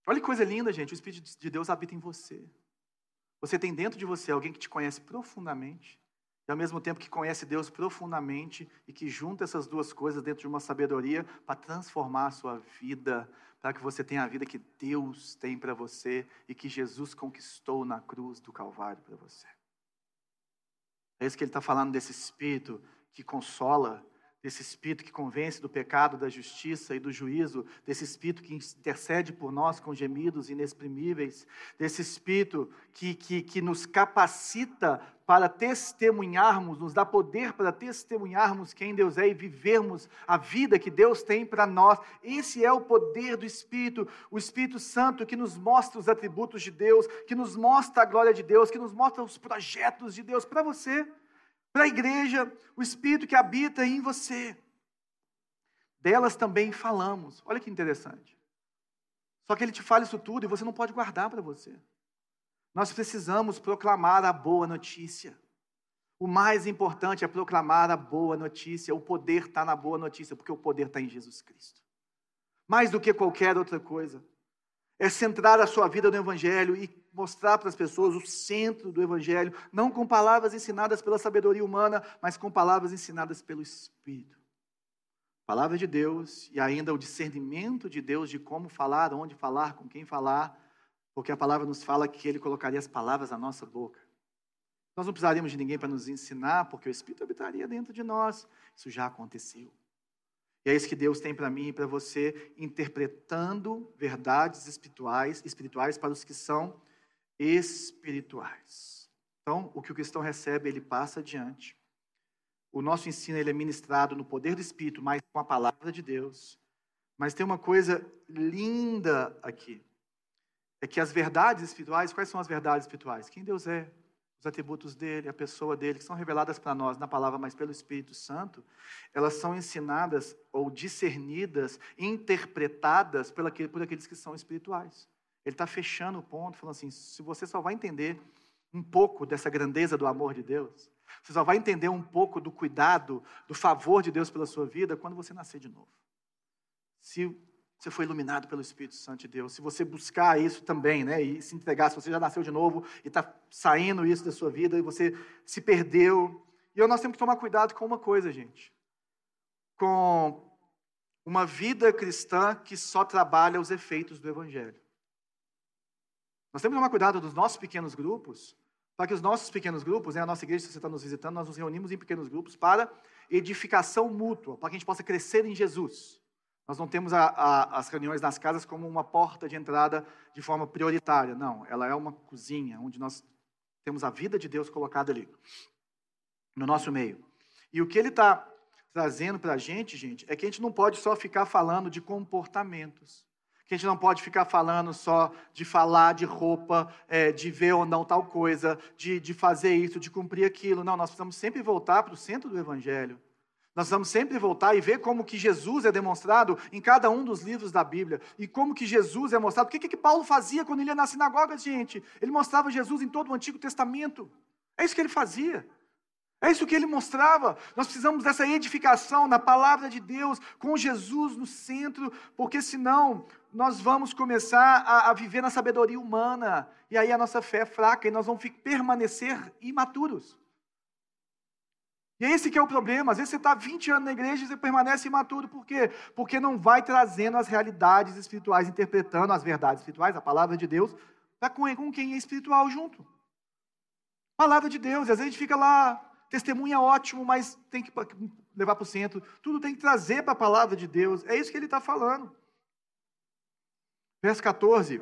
olha que coisa linda, gente. O Espírito de Deus habita em você. Você tem dentro de você alguém que te conhece profundamente, e ao mesmo tempo que conhece Deus profundamente e que junta essas duas coisas dentro de uma sabedoria para transformar a sua vida, para que você tenha a vida que Deus tem para você e que Jesus conquistou na cruz do Calvário para você. É isso que ele está falando desse espírito que consola, desse espírito que convence do pecado, da justiça e do juízo, desse espírito que intercede por nós com gemidos inexprimíveis, desse espírito que, que, que nos capacita para testemunharmos, nos dá poder para testemunharmos quem Deus é e vivermos a vida que Deus tem para nós. Esse é o poder do Espírito, o Espírito Santo que nos mostra os atributos de Deus, que nos mostra a glória de Deus, que nos mostra os projetos de Deus para você a igreja, o Espírito que habita em você. Delas também falamos. Olha que interessante. Só que ele te fala isso tudo e você não pode guardar para você. Nós precisamos proclamar a boa notícia. O mais importante é proclamar a boa notícia. O poder está na boa notícia, porque o poder está em Jesus Cristo. Mais do que qualquer outra coisa. É centrar a sua vida no Evangelho e mostrar para as pessoas o centro do Evangelho, não com palavras ensinadas pela sabedoria humana, mas com palavras ensinadas pelo Espírito. Palavra de Deus e ainda o discernimento de Deus de como falar, onde falar, com quem falar, porque a palavra nos fala que Ele colocaria as palavras na nossa boca. Nós não precisaríamos de ninguém para nos ensinar, porque o Espírito habitaria dentro de nós. Isso já aconteceu. E é isso que Deus tem para mim e para você, interpretando verdades espirituais, espirituais para os que são espirituais. Então, o que o cristão recebe, ele passa adiante. O nosso ensino ele é ministrado no poder do Espírito, mas com a palavra de Deus. Mas tem uma coisa linda aqui. É que as verdades espirituais, quais são as verdades espirituais? Quem Deus é, os atributos dele, a pessoa dele, que são reveladas para nós na palavra, mas pelo Espírito Santo, elas são ensinadas ou discernidas, interpretadas por aqueles que são espirituais. Ele está fechando o ponto, falando assim: se você só vai entender um pouco dessa grandeza do amor de Deus, você só vai entender um pouco do cuidado, do favor de Deus pela sua vida quando você nascer de novo. Se você foi iluminado pelo Espírito Santo de Deus, se você buscar isso também, né, e se entregar, se você já nasceu de novo e está saindo isso da sua vida e você se perdeu. E nós temos que tomar cuidado com uma coisa, gente. Com uma vida cristã que só trabalha os efeitos do Evangelho. Nós temos que tomar cuidado dos nossos pequenos grupos, para que os nossos pequenos grupos, né, a nossa igreja, se você está nos visitando, nós nos reunimos em pequenos grupos para edificação mútua, para que a gente possa crescer em Jesus. Nós não temos a, a, as reuniões nas casas como uma porta de entrada de forma prioritária, não. Ela é uma cozinha, onde nós temos a vida de Deus colocada ali, no nosso meio. E o que ele está trazendo para a gente, gente, é que a gente não pode só ficar falando de comportamentos. Que a gente não pode ficar falando só de falar de roupa, é, de ver ou não tal coisa, de, de fazer isso, de cumprir aquilo. Não, nós precisamos sempre voltar para o centro do Evangelho. Nós vamos sempre voltar e ver como que Jesus é demonstrado em cada um dos livros da Bíblia. E como que Jesus é mostrado. O que, que Paulo fazia quando ele ia na sinagoga, gente? Ele mostrava Jesus em todo o Antigo Testamento. É isso que ele fazia. É isso que ele mostrava. Nós precisamos dessa edificação na palavra de Deus, com Jesus no centro, porque senão nós vamos começar a, a viver na sabedoria humana. E aí a nossa fé é fraca e nós vamos permanecer imaturos. E é esse que é o problema. Às vezes você está 20 anos na igreja e você permanece imaturo. Por quê? Porque não vai trazendo as realidades espirituais, interpretando as verdades espirituais, a palavra de Deus, para com, quem é espiritual junto. Palavra de Deus. E às vezes a gente fica lá, testemunha ótimo, mas tem que levar para o centro. Tudo tem que trazer para a palavra de Deus. É isso que ele está falando. Verso 14.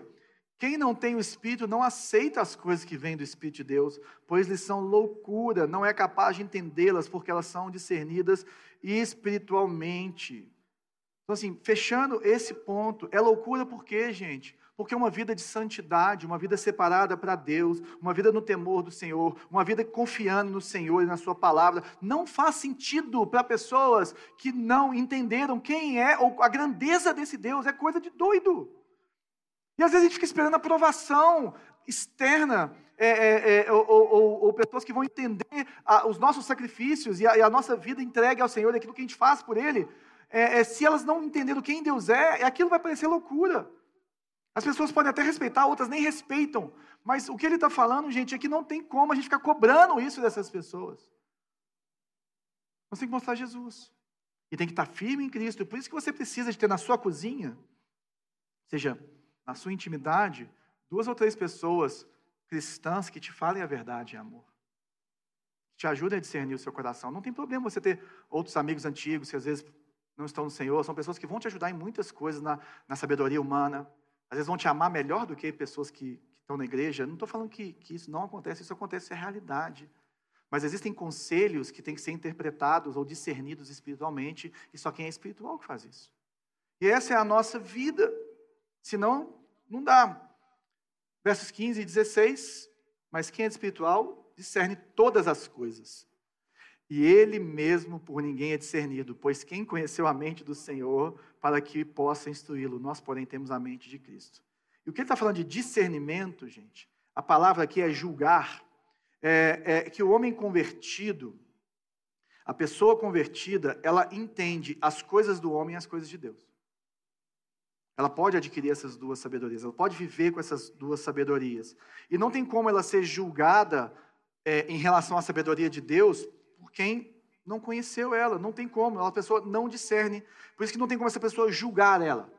Quem não tem o Espírito não aceita as coisas que vêm do Espírito de Deus, pois lhes são loucura, não é capaz de entendê-las, porque elas são discernidas espiritualmente. Então, assim, fechando esse ponto, é loucura por quê, gente? Porque uma vida de santidade, uma vida separada para Deus, uma vida no temor do Senhor, uma vida confiando no Senhor e na Sua palavra, não faz sentido para pessoas que não entenderam quem é ou a grandeza desse Deus, é coisa de doido. E às vezes a gente fica esperando aprovação externa, é, é, é, ou, ou, ou, pessoas que vão entender a, os nossos sacrifícios e a, e a, nossa vida entregue ao Senhor, aquilo que a gente faz por Ele. É, é, se elas não entenderam quem Deus é, aquilo vai parecer loucura. As pessoas podem até respeitar, outras nem respeitam. Mas o que ele está falando, gente, é que não tem como a gente ficar cobrando isso dessas pessoas. Nós temos que mostrar Jesus. E tem que estar firme em Cristo. Por isso que você precisa de ter na sua cozinha, seja na sua intimidade, duas ou três pessoas cristãs que te falem a verdade em amor. Te ajudem a discernir o seu coração. Não tem problema você ter outros amigos antigos que às vezes não estão no Senhor. São pessoas que vão te ajudar em muitas coisas na, na sabedoria humana. Às vezes vão te amar melhor do que pessoas que, que estão na igreja. Não estou falando que, que isso não acontece, isso acontece, é realidade. Mas existem conselhos que têm que ser interpretados ou discernidos espiritualmente, e só quem é espiritual que faz isso. E essa é a nossa vida. Senão, não dá. Versos 15 e 16. Mas quem é espiritual discerne todas as coisas. E ele mesmo por ninguém é discernido, pois quem conheceu a mente do Senhor para que possa instruí-lo? Nós, porém, temos a mente de Cristo. E o que ele está falando de discernimento, gente? A palavra aqui é julgar. É, é que o homem convertido, a pessoa convertida, ela entende as coisas do homem e as coisas de Deus. Ela pode adquirir essas duas sabedorias, ela pode viver com essas duas sabedorias. E não tem como ela ser julgada é, em relação à sabedoria de Deus por quem não conheceu ela. Não tem como, a pessoa não discerne. Por isso que não tem como essa pessoa julgar ela.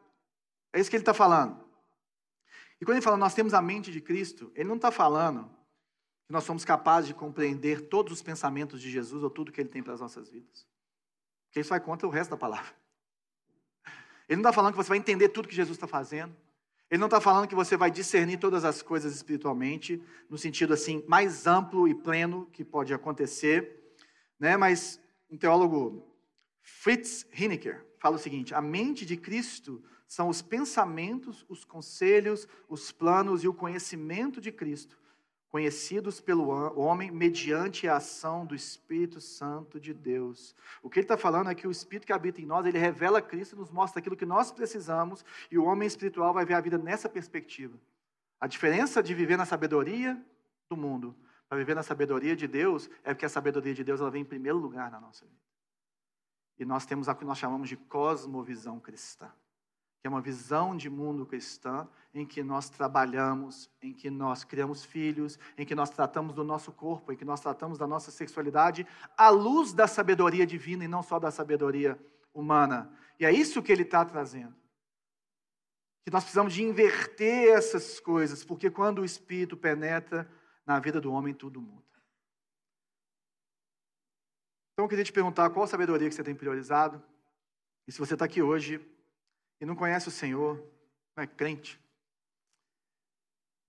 É isso que ele está falando. E quando ele fala nós temos a mente de Cristo, ele não está falando que nós somos capazes de compreender todos os pensamentos de Jesus ou tudo que ele tem para as nossas vidas. Porque isso vai contra o resto da palavra. Ele não está falando que você vai entender tudo que Jesus está fazendo. Ele não está falando que você vai discernir todas as coisas espiritualmente, no sentido assim mais amplo e pleno que pode acontecer, né? Mas um teólogo Fritz Hinecker fala o seguinte: a mente de Cristo são os pensamentos, os conselhos, os planos e o conhecimento de Cristo, conhecidos pelo homem mediante a ação do Espírito Santo de Deus. O que ele está falando é que o Espírito que habita em nós, ele revela Cristo e nos mostra aquilo que nós precisamos, e o homem espiritual vai ver a vida nessa perspectiva. A diferença de viver na sabedoria do mundo para viver na sabedoria de Deus é porque a sabedoria de Deus ela vem em primeiro lugar na nossa vida. E nós temos a que nós chamamos de cosmovisão cristã que é uma visão de mundo cristã, em que nós trabalhamos, em que nós criamos filhos, em que nós tratamos do nosso corpo, em que nós tratamos da nossa sexualidade, à luz da sabedoria divina e não só da sabedoria humana. E é isso que ele está trazendo. Que nós precisamos de inverter essas coisas, porque quando o Espírito penetra na vida do homem, tudo muda. Então eu queria te perguntar qual sabedoria que você tem priorizado. E se você está aqui hoje e não conhece o Senhor, não é crente,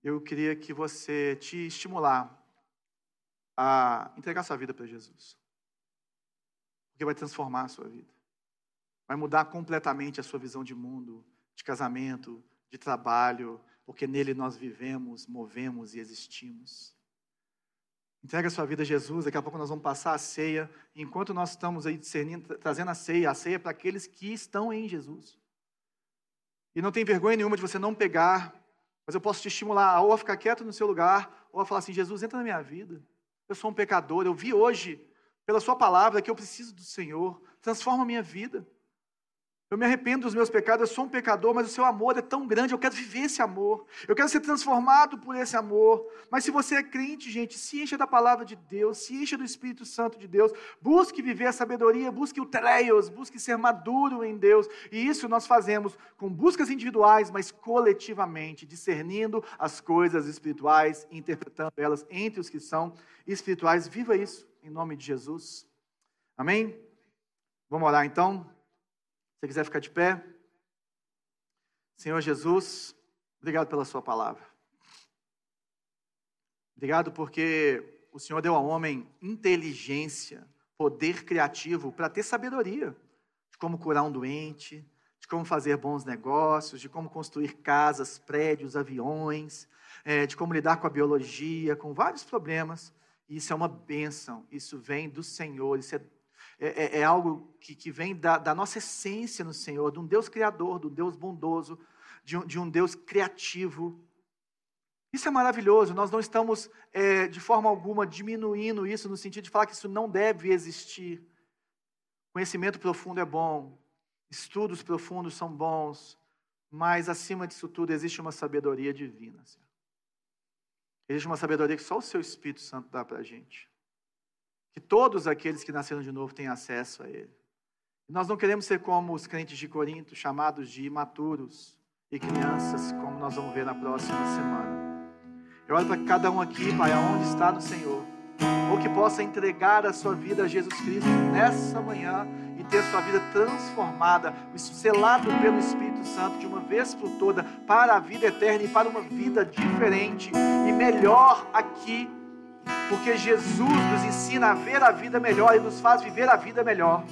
eu queria que você te estimular a entregar sua vida para Jesus. porque vai transformar a sua vida. Vai mudar completamente a sua visão de mundo, de casamento, de trabalho, porque nele nós vivemos, movemos e existimos. Entrega sua vida a Jesus, daqui a pouco nós vamos passar a ceia. Enquanto nós estamos aí discernindo, trazendo a ceia, a ceia é para aqueles que estão em Jesus. E não tem vergonha nenhuma de você não pegar, mas eu posso te estimular ou a ficar quieto no seu lugar, ou a falar assim: Jesus, entra na minha vida. Eu sou um pecador, eu vi hoje, pela Sua palavra, que eu preciso do Senhor, transforma a minha vida. Eu me arrependo dos meus pecados, eu sou um pecador, mas o seu amor é tão grande, eu quero viver esse amor. Eu quero ser transformado por esse amor. Mas se você é crente, gente, se encha da palavra de Deus, se encha do Espírito Santo de Deus, busque viver a sabedoria, busque o teleios, busque ser maduro em Deus. E isso nós fazemos com buscas individuais, mas coletivamente, discernindo as coisas espirituais, interpretando elas entre os que são espirituais. Viva isso em nome de Jesus. Amém? Vamos orar então? Se quiser ficar de pé. Senhor Jesus, obrigado pela Sua palavra. Obrigado porque o Senhor deu ao homem inteligência, poder criativo para ter sabedoria de como curar um doente, de como fazer bons negócios, de como construir casas, prédios, aviões, é, de como lidar com a biologia, com vários problemas. Isso é uma bênção, isso vem do Senhor, isso é é, é, é algo que, que vem da, da, nossa essência no Senhor, de um Deus criador, de um Deus bondoso, de um, de um Deus criativo. Isso é maravilhoso, nós não estamos é, de forma alguma diminuindo isso, no sentido de falar que isso não deve existir. Conhecimento profundo é bom, estudos profundos são bons, mas acima disso tudo existe uma sabedoria divina. Senhor. Existe uma sabedoria que só o Seu Espírito Santo dá para a gente que todos aqueles que nasceram de novo têm acesso a Ele. Nós não queremos ser como os crentes de Corinto, chamados de imaturos e crianças, como nós vamos ver na próxima semana. Eu olho para cada um aqui, Pai, aonde está no Senhor, ou que possa entregar a sua vida a Jesus Cristo nessa manhã e ter sua vida transformada, selado pelo Espírito Santo de uma vez por toda, para a vida eterna e para uma vida diferente e melhor aqui porque Jesus nos ensina a ver a vida melhor e nos faz viver a vida melhor.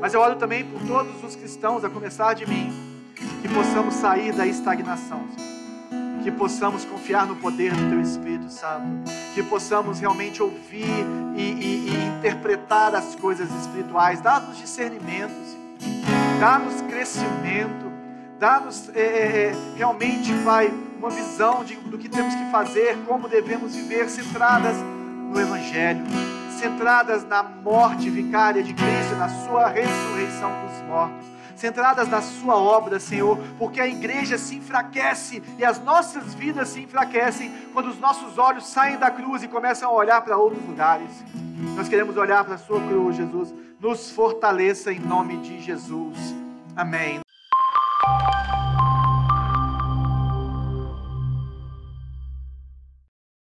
Mas eu oro também por todos os cristãos, a começar de mim, que possamos sair da estagnação, que possamos confiar no poder do Teu Espírito Santo, que possamos realmente ouvir e, e, e interpretar as coisas espirituais, dá-nos discernimento, dá-nos crescimento, dá-nos é, é, é realmente, Pai, uma visão de, do que temos que fazer, como devemos viver, centradas no Evangelho, centradas na morte vicária de Cristo, na Sua ressurreição dos mortos, centradas na Sua obra, Senhor, porque a igreja se enfraquece e as nossas vidas se enfraquecem quando os nossos olhos saem da cruz e começam a olhar para outros lugares. Nós queremos olhar para a Sua cruz, Jesus. Nos fortaleça em nome de Jesus. Amém.